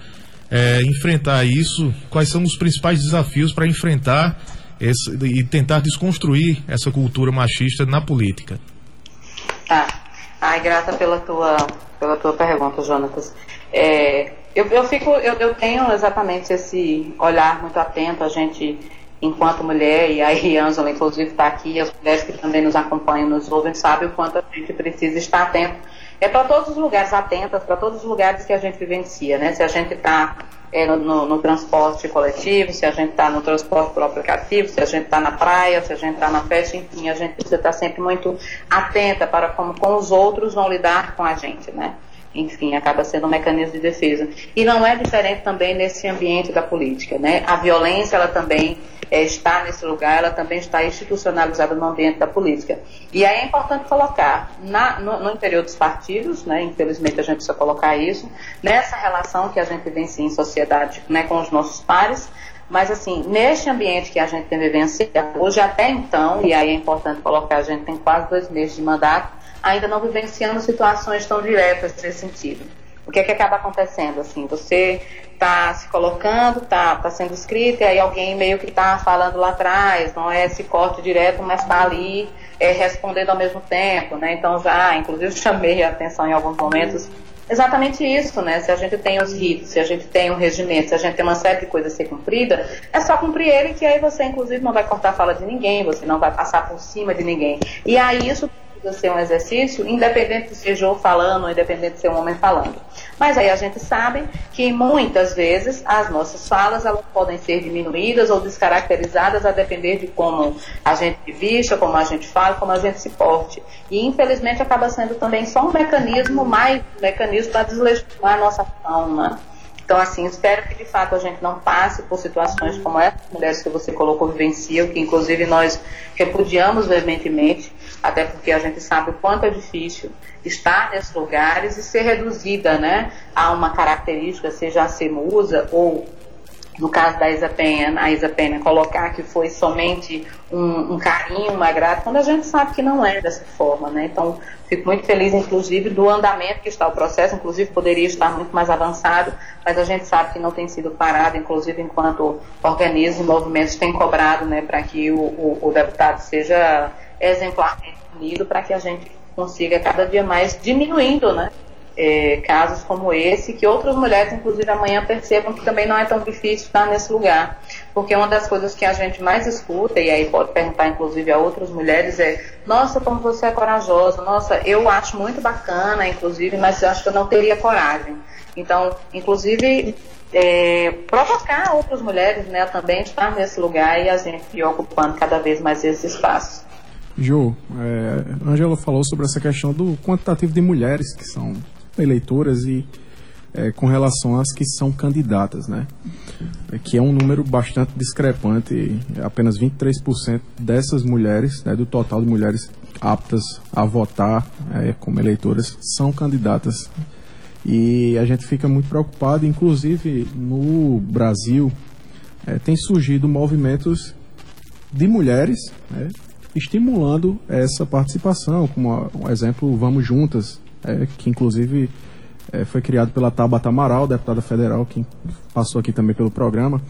Speaker 3: é, enfrentar isso? Quais são os principais desafios para enfrentar esse, e tentar desconstruir essa cultura machista na política?
Speaker 5: Tá. Ai, grata pela tua, pela tua pergunta, Jonatas. É, eu, eu, fico, eu, eu tenho exatamente esse olhar muito atento, a gente, enquanto mulher, e aí [laughs] Ângela, inclusive, está aqui, as mulheres que também nos acompanham, nos ouvem, sabem o quanto a gente precisa estar atento é para todos os lugares, atentas para todos os lugares que a gente vivencia, né? Se a gente está é, no, no, transporte coletivo, se a gente está no transporte por aplicativo, se a gente está na praia, se a gente está na festa, enfim, a gente precisa estar tá sempre muito atenta para como com os outros vão lidar com a gente, né? Enfim, acaba sendo um mecanismo de defesa. E não é diferente também nesse ambiente da política, né? A violência, ela também é, está nesse lugar, ela também está institucionalizada no ambiente da política. E aí é importante colocar na, no, no, interior dos partidos, né? Infelizmente a gente precisa colocar isso, nessa relação que a gente vivencia em sociedade né, com os nossos pares, mas, assim, neste ambiente que a gente tem vivenciado, hoje até então, e aí é importante colocar, a gente tem quase dois meses de mandato, ainda não vivenciando situações tão diretas nesse sentido. O que é que acaba acontecendo? Assim, você está se colocando, está tá sendo escrito, e aí alguém meio que está falando lá atrás, não é esse corte direto, mas está ali é, respondendo ao mesmo tempo, né? Então já, inclusive, [laughs] chamei a atenção em alguns momentos exatamente isso, né? Se a gente tem os ritos, se a gente tem um regimento, se a gente tem uma série de coisas a ser cumprida, é só cumprir ele que aí você, inclusive, não vai cortar a fala de ninguém, você não vai passar por cima de ninguém. E aí isso precisa ser um exercício, independente de ser eu falando, independente de ser um homem falando. Mas aí a gente sabe que muitas vezes as nossas falas elas podem ser diminuídas ou descaracterizadas a depender de como a gente vista, como a gente fala, como a gente se porte. E infelizmente acaba sendo também só um mecanismo, mais um mecanismo para deslegitimar a nossa né? Então, assim, espero que de fato a gente não passe por situações como essas mulheres que você colocou vivenciam, que inclusive nós repudiamos veementemente, até porque a gente sabe o quanto é difícil estar nesses lugares e ser reduzida né, a uma característica, seja a ser musa ou no caso da Isa Penha, a Isa Penha colocar que foi somente um, um, carinho, um agrado, quando a gente sabe que não é dessa forma, né? Então, fico muito feliz, inclusive, do andamento que está o processo, inclusive poderia estar muito mais avançado, mas a gente sabe que não tem sido parado, inclusive enquanto organismos e movimentos têm cobrado, né, para que o, o, o deputado seja exemplarmente unido para que a gente consiga cada dia mais diminuindo, né, é, casos como esse, que outras mulheres, inclusive amanhã, percebam que também não é tão difícil estar nesse lugar. Porque uma das coisas que a gente mais escuta, e aí pode perguntar inclusive a outras mulheres, é: nossa, como você é corajosa, nossa, eu acho muito bacana, inclusive, mas eu acho que eu não teria coragem. Então, inclusive, é, provocar outras mulheres né, também estar nesse lugar e a gente ocupando cada vez mais esse espaço.
Speaker 1: Jo, é, Angela falou sobre essa questão do quantitativo de mulheres que são eleitoras e é, com relação às que são candidatas, né? É, que é um número bastante discrepante, apenas 23% dessas mulheres, né, do total de mulheres aptas a votar é, como eleitoras, são candidatas. E a gente fica muito preocupado, inclusive no Brasil, é, tem surgido movimentos de mulheres né, estimulando essa participação, como um exemplo Vamos Juntas, é, que inclusive é, foi criado pela Tabata Amaral, deputada federal, que passou aqui também pelo programa.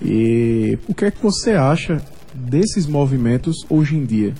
Speaker 1: E o que é que você acha desses movimentos hoje em dia?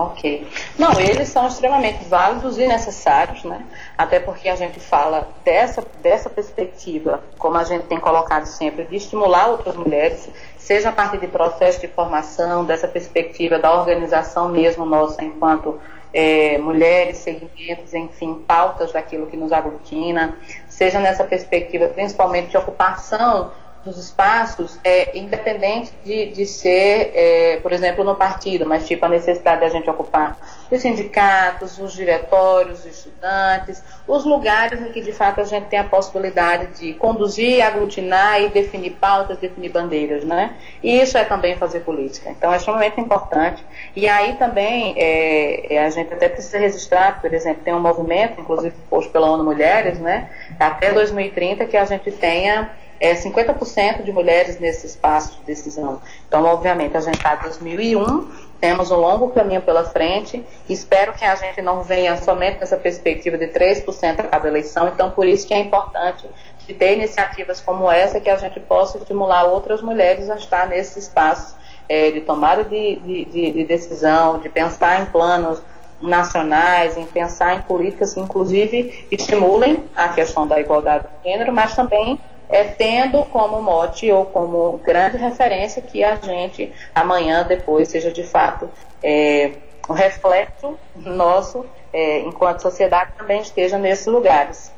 Speaker 5: Ok. Não, eles são extremamente válidos e necessários, né? Até porque a gente fala dessa, dessa perspectiva, como a gente tem colocado sempre, de estimular outras mulheres, seja a partir de processo de formação, dessa perspectiva da organização mesmo nossa enquanto é, mulheres, segmentos, enfim, pautas daquilo que nos aglutina, seja nessa perspectiva principalmente de ocupação dos espaços, é, independente de, de ser, é, por exemplo, no partido, mas tipo a necessidade da gente ocupar os sindicatos, os diretórios, os estudantes, os lugares em que de fato a gente tem a possibilidade de conduzir, aglutinar e definir pautas, definir bandeiras, né? E isso é também fazer política. Então é extremamente importante. E aí também é, é a gente até precisa registrar, por exemplo, tem um movimento, inclusive posto pela ONU Mulheres, né? Até 2030 que a gente tenha é 50% de mulheres nesse espaço de decisão. Então, obviamente, a gente está em 2001, temos um longo caminho pela frente. Espero que a gente não venha somente nessa perspectiva de 3% a cada eleição. Então, por isso que é importante de ter iniciativas como essa que a gente possa estimular outras mulheres a estar nesse espaço é, de tomada de, de, de decisão, de pensar em planos nacionais, em pensar em políticas que, inclusive, estimulem a questão da igualdade de gênero, mas também é, tendo como mote ou como grande referência que a gente amanhã, depois, seja de fato é, um reflexo nosso, é, enquanto sociedade, também esteja nesses lugares.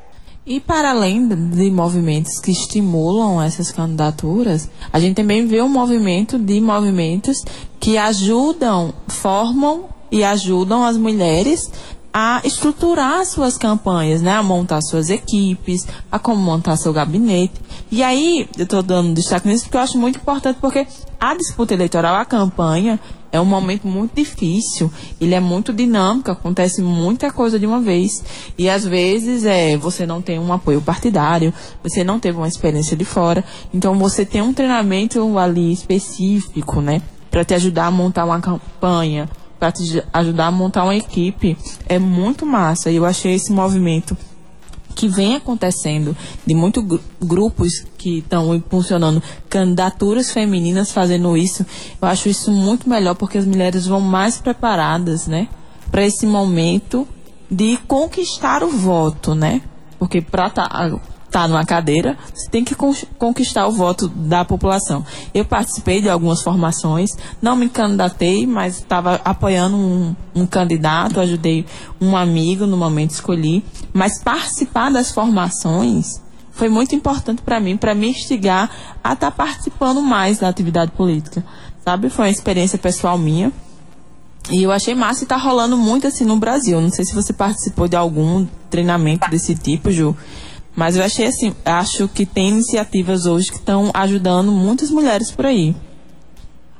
Speaker 2: E para além de movimentos que estimulam essas candidaturas, a gente também vê um movimento de movimentos que ajudam, formam e ajudam as mulheres a estruturar suas campanhas, né? A montar suas equipes, a como montar seu gabinete. E aí, eu estou dando destaque nisso porque eu acho muito importante, porque a disputa eleitoral, a campanha, é um momento muito difícil, ele é muito dinâmico, acontece muita coisa de uma vez. E às vezes é, você não tem um apoio partidário, você não teve uma experiência de fora, então você tem um treinamento ali específico, né? Para te ajudar a montar uma campanha, para te ajudar a montar uma equipe é muito massa. E eu achei esse movimento que vem acontecendo de muitos grupos que estão impulsionando candidaturas femininas fazendo isso, eu acho isso muito melhor porque as mulheres vão mais preparadas, né, para esse momento de conquistar o voto, né? Porque para tá, está numa cadeira, você tem que conquistar o voto da população. Eu participei de algumas formações, não me candidatei, mas estava apoiando um, um, candidato, ajudei um amigo no momento escolhi. Mas participar das formações foi muito importante para mim, para me instigar a estar tá participando mais da atividade política. Sabe? Foi uma experiência pessoal minha. E eu achei massa e tá rolando muito assim no Brasil. Não sei se você participou de algum treinamento desse tipo, Ju. Mas eu achei assim, acho que tem iniciativas hoje que estão ajudando muitas mulheres por aí.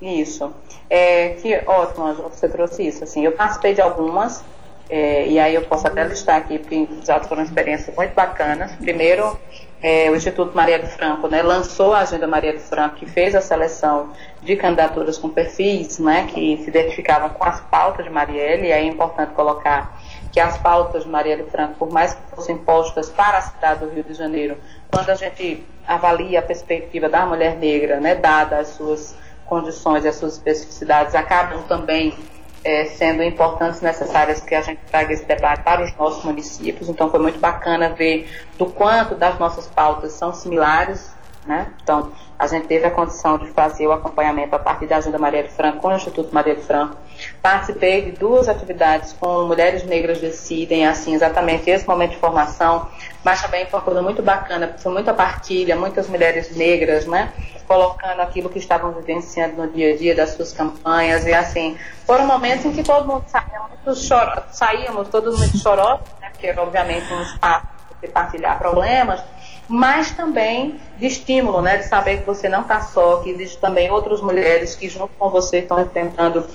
Speaker 5: Isso. É, que ótimo, Angela, você trouxe isso. Assim, eu participei de algumas, é, e aí eu posso até listar aqui, porque já foram experiências muito bacanas. Primeiro, é, o Instituto Maria de Franco né, lançou a Agenda Maria de Franco, que fez a seleção de candidaturas com perfis né, que se identificavam com as pautas de Marielle, e aí é importante colocar que as pautas de Marielle Franco, por mais que fossem postas para a cidade do Rio de Janeiro, quando a gente avalia a perspectiva da mulher negra, né, dada as suas condições e as suas especificidades, acabam também é, sendo importantes e necessárias que a gente traga esse debate para os nossos municípios. Então, foi muito bacana ver do quanto das nossas pautas são similares. Né? Então, a gente teve a condição de fazer o acompanhamento a partir da Agenda Maria de Franco com o Instituto Maria de Franco. Participei de duas atividades com Mulheres Negras Decidem, assim, exatamente esse momento de formação, mas também foi uma coisa muito bacana, foi muita partilha, muitas mulheres negras, né? colocando aquilo que estavam vivenciando no dia a dia das suas campanhas e assim foram momentos em que todo mundo saía muito choro, saíamos todos muito chorosos, né, porque obviamente um espaço de partilhar problemas, mas também de estímulo, né, de saber que você não está só, que existe também outras mulheres que junto com você estão enfrentando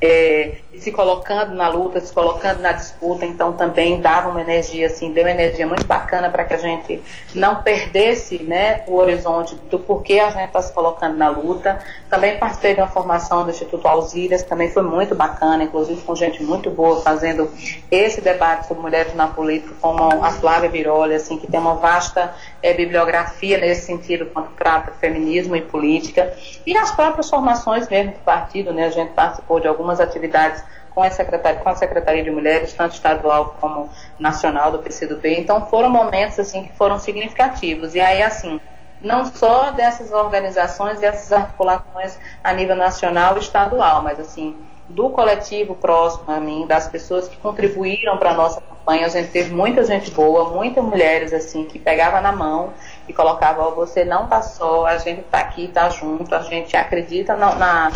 Speaker 5: é, se colocando na luta, se colocando na disputa, então também dava uma energia, assim, deu uma energia muito bacana para que a gente não perdesse né, o horizonte do porquê a gente está se colocando na luta. Também participei de uma formação do Instituto Alzírias, também foi muito bacana, inclusive com gente muito boa fazendo esse debate sobre mulheres na política, como a Flávia Biroli, assim, que tem uma vasta é, bibliografia nesse sentido quanto trata feminismo e política. E as próprias formações mesmo do partido, né, a gente participou de algumas atividades com a Secretaria, com a Secretaria de Mulheres, tanto estadual como nacional do PCdoB. Então foram momentos assim que foram significativos. E aí assim, não só dessas organizações, dessas articulações a nível nacional e estadual, mas assim, do coletivo próximo a mim, das pessoas que contribuíram para a nossa campanha, a gente teve muita gente boa, muitas mulheres assim que pegava na mão e colocava, oh, você não está só, a gente está aqui, está junto, a gente acredita na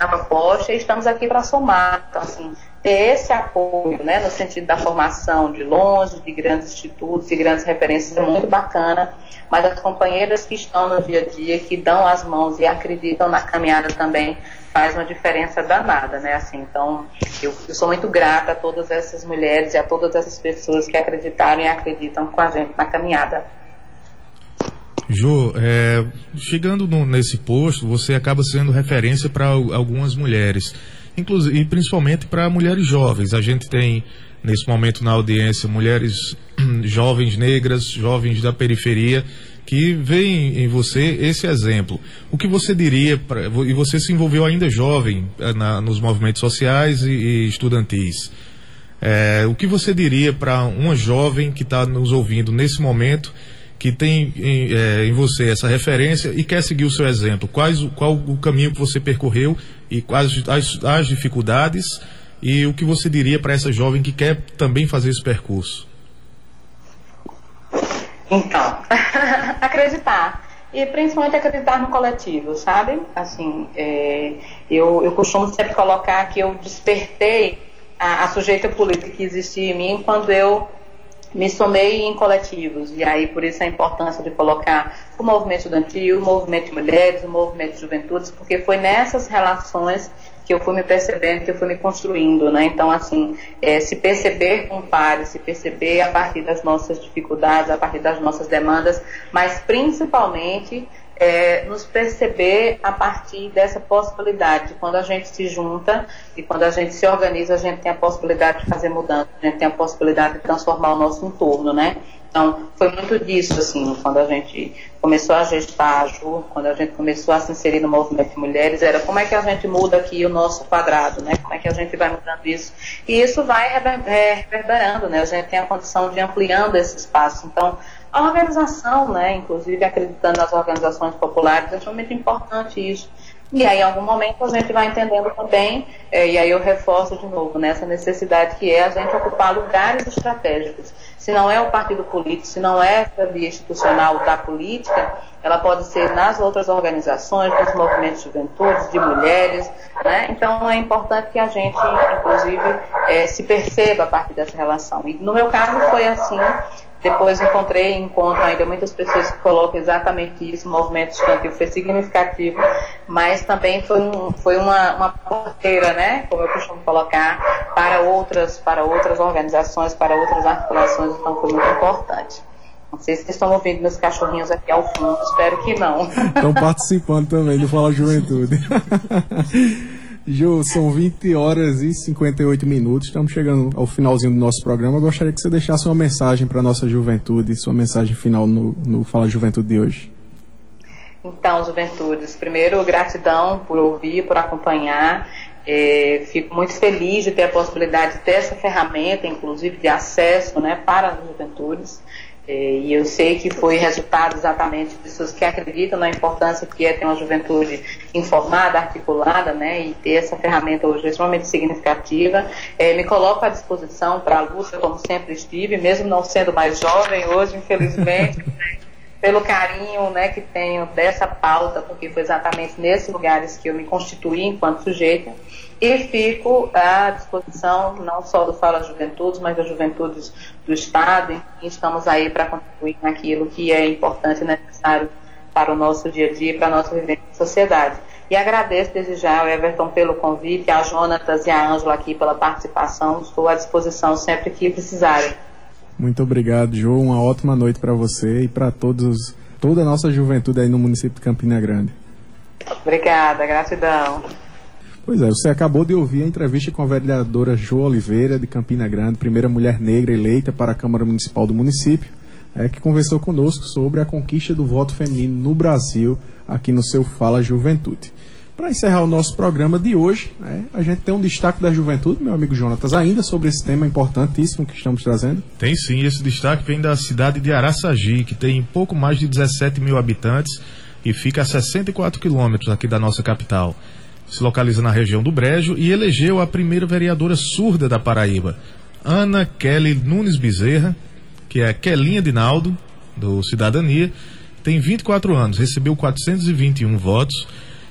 Speaker 5: a proposta e estamos aqui para somar. Então, assim, ter esse apoio, né, no sentido da formação de longe, de grandes institutos e grandes referências é muito bacana, mas as companheiras que estão no dia a dia, que dão as mãos e acreditam na caminhada também, faz uma diferença danada, né, assim, então eu, eu sou muito grata a todas essas mulheres e a todas essas pessoas que acreditaram e acreditam com a gente na caminhada.
Speaker 3: Jô, é, chegando no, nesse posto, você acaba sendo referência para algumas mulheres, inclusive, e principalmente para mulheres jovens. A gente tem, nesse momento na audiência, mulheres [clears throat] jovens negras, jovens da periferia, que veem em você esse exemplo. O que você diria, pra, e você se envolveu ainda jovem é, na, nos movimentos sociais e, e estudantis. É, o que você diria para uma jovem que está nos ouvindo nesse momento que tem em, é, em, você essa referência e quer seguir o seu exemplo? Quais, qual o caminho que você percorreu e quais as, as dificuldades e o que você diria para essa jovem que quer também fazer esse percurso?
Speaker 5: Então, [laughs] acreditar. E principalmente acreditar no coletivo, sabe? Assim, é, eu, eu costumo sempre colocar que eu despertei a, a sujeita política que existia em mim quando eu me somei em coletivos, e aí por isso a importância de colocar o movimento estudantil, o movimento de mulheres, o movimento de juventudes, porque foi nessas relações que eu fui me percebendo, que eu fui me construindo, né? Então, assim, é, se perceber com pares, se perceber a partir das nossas dificuldades, a partir das nossas demandas, mas principalmente é, nos perceber a partir dessa possibilidade. Quando a gente se junta e quando a gente se organiza, a gente tem a possibilidade de fazer mudança, a gente tem a possibilidade de transformar o nosso entorno, né? Então, foi muito disso, assim, quando a gente começou a gestar a JUR, quando a gente começou a se inserir no movimento de mulheres, era como é que a gente muda aqui o nosso quadrado, né? Como é que a gente vai mudando isso? E isso vai reverberando, né? A gente tem a condição de ampliando esse espaço. Então, a organização, né, inclusive acreditando nas organizações populares, é extremamente importante isso. E aí, em algum momento, a gente vai entendendo também, é, e aí eu reforço de novo, né, necessidade que é a gente ocupar lugares estratégicos. Se não é o partido político, se não é a via institucional da política, ela pode ser nas outras organizações, nos movimentos de juventude, de mulheres. Né? Então, é importante que a gente, inclusive, é, se perceba a partir dessa relação. E no meu caso foi assim, depois encontrei, encontro ainda muitas pessoas que colocam exatamente isso, o movimento estudantil foi significativo, mas também foi, um, foi uma, uma porteira, né, como eu costumo colocar, para outras, para outras organizações, para outras articulações, então foi muito importante. Não sei se vocês estão ouvindo meus cachorrinhos aqui ao fundo, espero que não.
Speaker 1: Estão participando também do Fala Juventude. [laughs] Ju, são 20 horas e 58 minutos. Estamos chegando ao finalzinho do nosso programa. Eu gostaria que você deixasse uma mensagem para a nossa juventude, sua mensagem final no, no Fala Juventude de hoje.
Speaker 5: Então, juventudes, primeiro, gratidão por ouvir, por acompanhar. É, fico muito feliz de ter a possibilidade de ter essa ferramenta, inclusive de acesso né, para as juventudes. É, e eu sei que foi resultado exatamente de pessoas que acreditam na importância que é ter uma juventude informada, articulada, né, e ter essa ferramenta hoje extremamente significativa. É, me coloco à disposição para a luta, como sempre estive, mesmo não sendo mais jovem hoje, infelizmente. [laughs] pelo carinho né, que tenho dessa pauta, porque foi exatamente nesses lugares que eu me constituí enquanto sujeita. E fico à disposição não só do Fala Juventudes, mas das juventudes do Estado. E estamos aí para contribuir naquilo que é importante e necessário para o nosso dia a dia, para a nossa vivência em sociedade. E agradeço desde já ao Everton pelo convite, a Jonatas e a Ângela aqui pela participação. Estou à disposição sempre que precisarem.
Speaker 1: Muito obrigado, João. Uma ótima noite para você e para todos, toda a nossa juventude aí no município de Campina Grande.
Speaker 5: Obrigada, gratidão.
Speaker 1: Pois é, você acabou de ouvir a entrevista com a vereadora Jo Oliveira, de Campina Grande, primeira mulher negra eleita para a Câmara Municipal do município, é, que conversou conosco sobre a conquista do voto feminino no Brasil, aqui no seu Fala Juventude. Para encerrar o nosso programa de hoje, né, a gente tem um destaque da juventude, meu amigo Jonatas, ainda sobre esse tema importantíssimo que estamos trazendo.
Speaker 3: Tem sim, esse destaque vem da cidade de Araçagi, que tem pouco mais de 17 mil habitantes e fica a 64 quilômetros aqui da nossa capital. Se localiza na região do Brejo e elegeu a primeira vereadora surda da Paraíba, Ana Kelly Nunes Bezerra, que é Kelinha Dinaldo, do Cidadania, tem 24 anos, recebeu 421 votos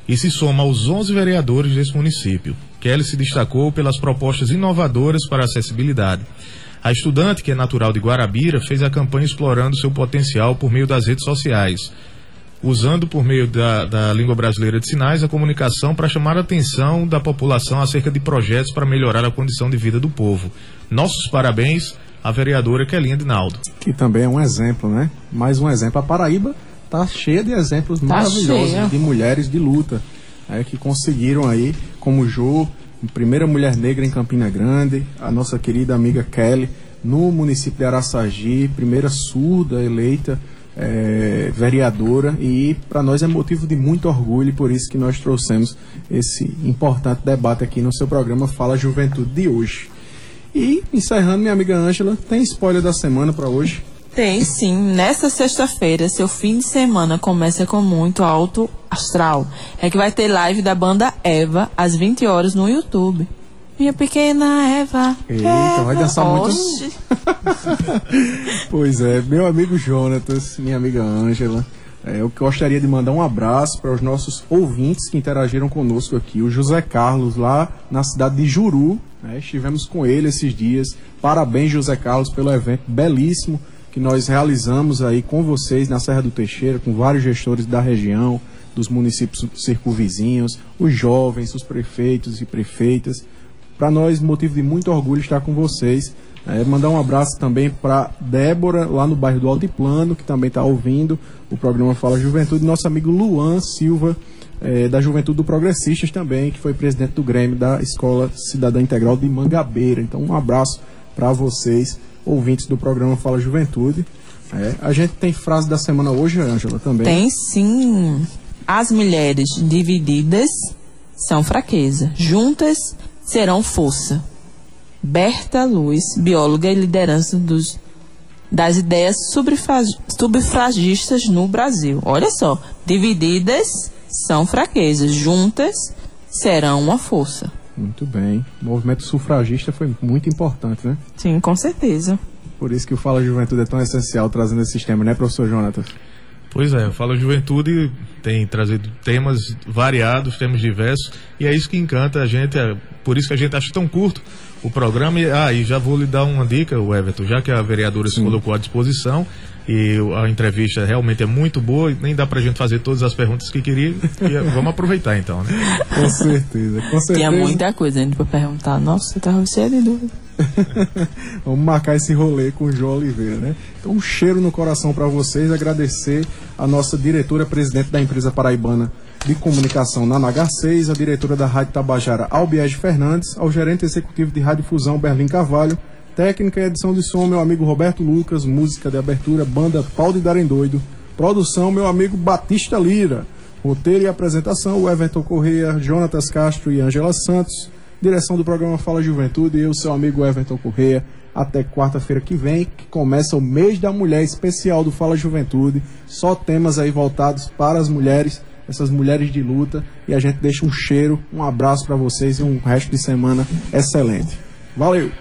Speaker 3: e se soma aos 11 vereadores desse município. Kelly se destacou pelas propostas inovadoras para a acessibilidade. A estudante, que é natural de Guarabira, fez a campanha explorando seu potencial por meio das redes sociais, usando por meio da, da língua brasileira de sinais a comunicação para chamar a atenção da população acerca de projetos para melhorar a condição de vida do povo. Nossos parabéns à vereadora Kelinha Dinaldo.
Speaker 1: Que também é um exemplo, né? Mais um exemplo. A Paraíba tá cheia de exemplos tá maravilhosos cheia. de mulheres de luta é, que conseguiram aí, como Jo, primeira mulher negra em Campina Grande, a nossa querida amiga Kelly, no município de Araçagi, primeira surda eleita é, vereadora, e para nós é motivo de muito orgulho e por isso que nós trouxemos esse importante debate aqui no seu programa Fala Juventude de hoje. E encerrando, minha amiga Ângela, tem spoiler da semana para hoje?
Speaker 2: Tem sim. Nesta sexta-feira, seu fim de semana começa com muito alto astral. É que vai ter live da banda Eva às 20 horas no YouTube. Minha pequena Eva.
Speaker 1: Eita, Eva. vai dançar muito. [laughs] pois é, meu amigo Jonatas, minha amiga Ângela. É, eu gostaria de mandar um abraço para os nossos ouvintes que interagiram conosco aqui. O José Carlos, lá na cidade de Juru. Né, estivemos com ele esses dias. Parabéns, José Carlos, pelo evento belíssimo que nós realizamos aí com vocês na Serra do Teixeira, com vários gestores da região, dos municípios circunvizinhos, os jovens, os prefeitos e prefeitas. Para nós, motivo de muito orgulho estar com vocês. É, mandar um abraço também para Débora, lá no bairro do Altiplano, que também está ouvindo o programa Fala Juventude, nosso amigo Luan Silva, é, da Juventude do Progressistas também, que foi presidente do Grêmio da Escola Cidadã Integral de Mangabeira. Então, um abraço para vocês ouvintes do programa Fala Juventude. É, a gente tem frase da semana hoje, Ângela, também.
Speaker 2: Tem sim. As mulheres divididas são fraqueza, juntas serão força. Berta Luz, bióloga e liderança dos, das ideias subfragistas no Brasil. Olha só, divididas são fraquezas, juntas serão uma força.
Speaker 1: Muito bem. O movimento sufragista foi muito importante, né?
Speaker 2: Sim, com certeza.
Speaker 1: Por isso que o Fala Juventude é tão essencial trazendo esse sistema, né, professor Jonatas?
Speaker 3: Pois é, o Fala Juventude tem trazido temas variados, temas diversos, e é isso que encanta a gente, é por isso que a gente acha tão curto o programa. E, ah, e já vou lhe dar uma dica, Everton, já que a vereadora Sim. se colocou à disposição, e a entrevista realmente é muito boa, nem dá pra gente fazer todas as perguntas que queria. E vamos aproveitar então, né?
Speaker 1: Com certeza, com certeza.
Speaker 2: Tinha muita coisa ainda pra perguntar. Nossa, você tava cheio de dúvida. [laughs]
Speaker 1: vamos marcar esse rolê com o João Oliveira, né? Então, um cheiro no coração para vocês, agradecer a nossa diretora presidente da empresa paraibana de comunicação na NH6, a diretora da Rádio Tabajara Albiege Fernandes, ao gerente executivo de Rádio Fusão Berlim Carvalho Técnica e edição de som, meu amigo Roberto Lucas. Música de abertura, banda Pau de Darem Doido. Produção, meu amigo Batista Lira. Roteiro e apresentação, o Everton Correia, Jonatas Castro e Ângela Santos. Direção do programa Fala Juventude e eu, seu amigo Everton Correia. Até quarta-feira que vem, que começa o mês da mulher especial do Fala Juventude. Só temas aí voltados para as mulheres, essas mulheres de luta. E a gente deixa um cheiro, um abraço para vocês e um resto de semana excelente. Valeu!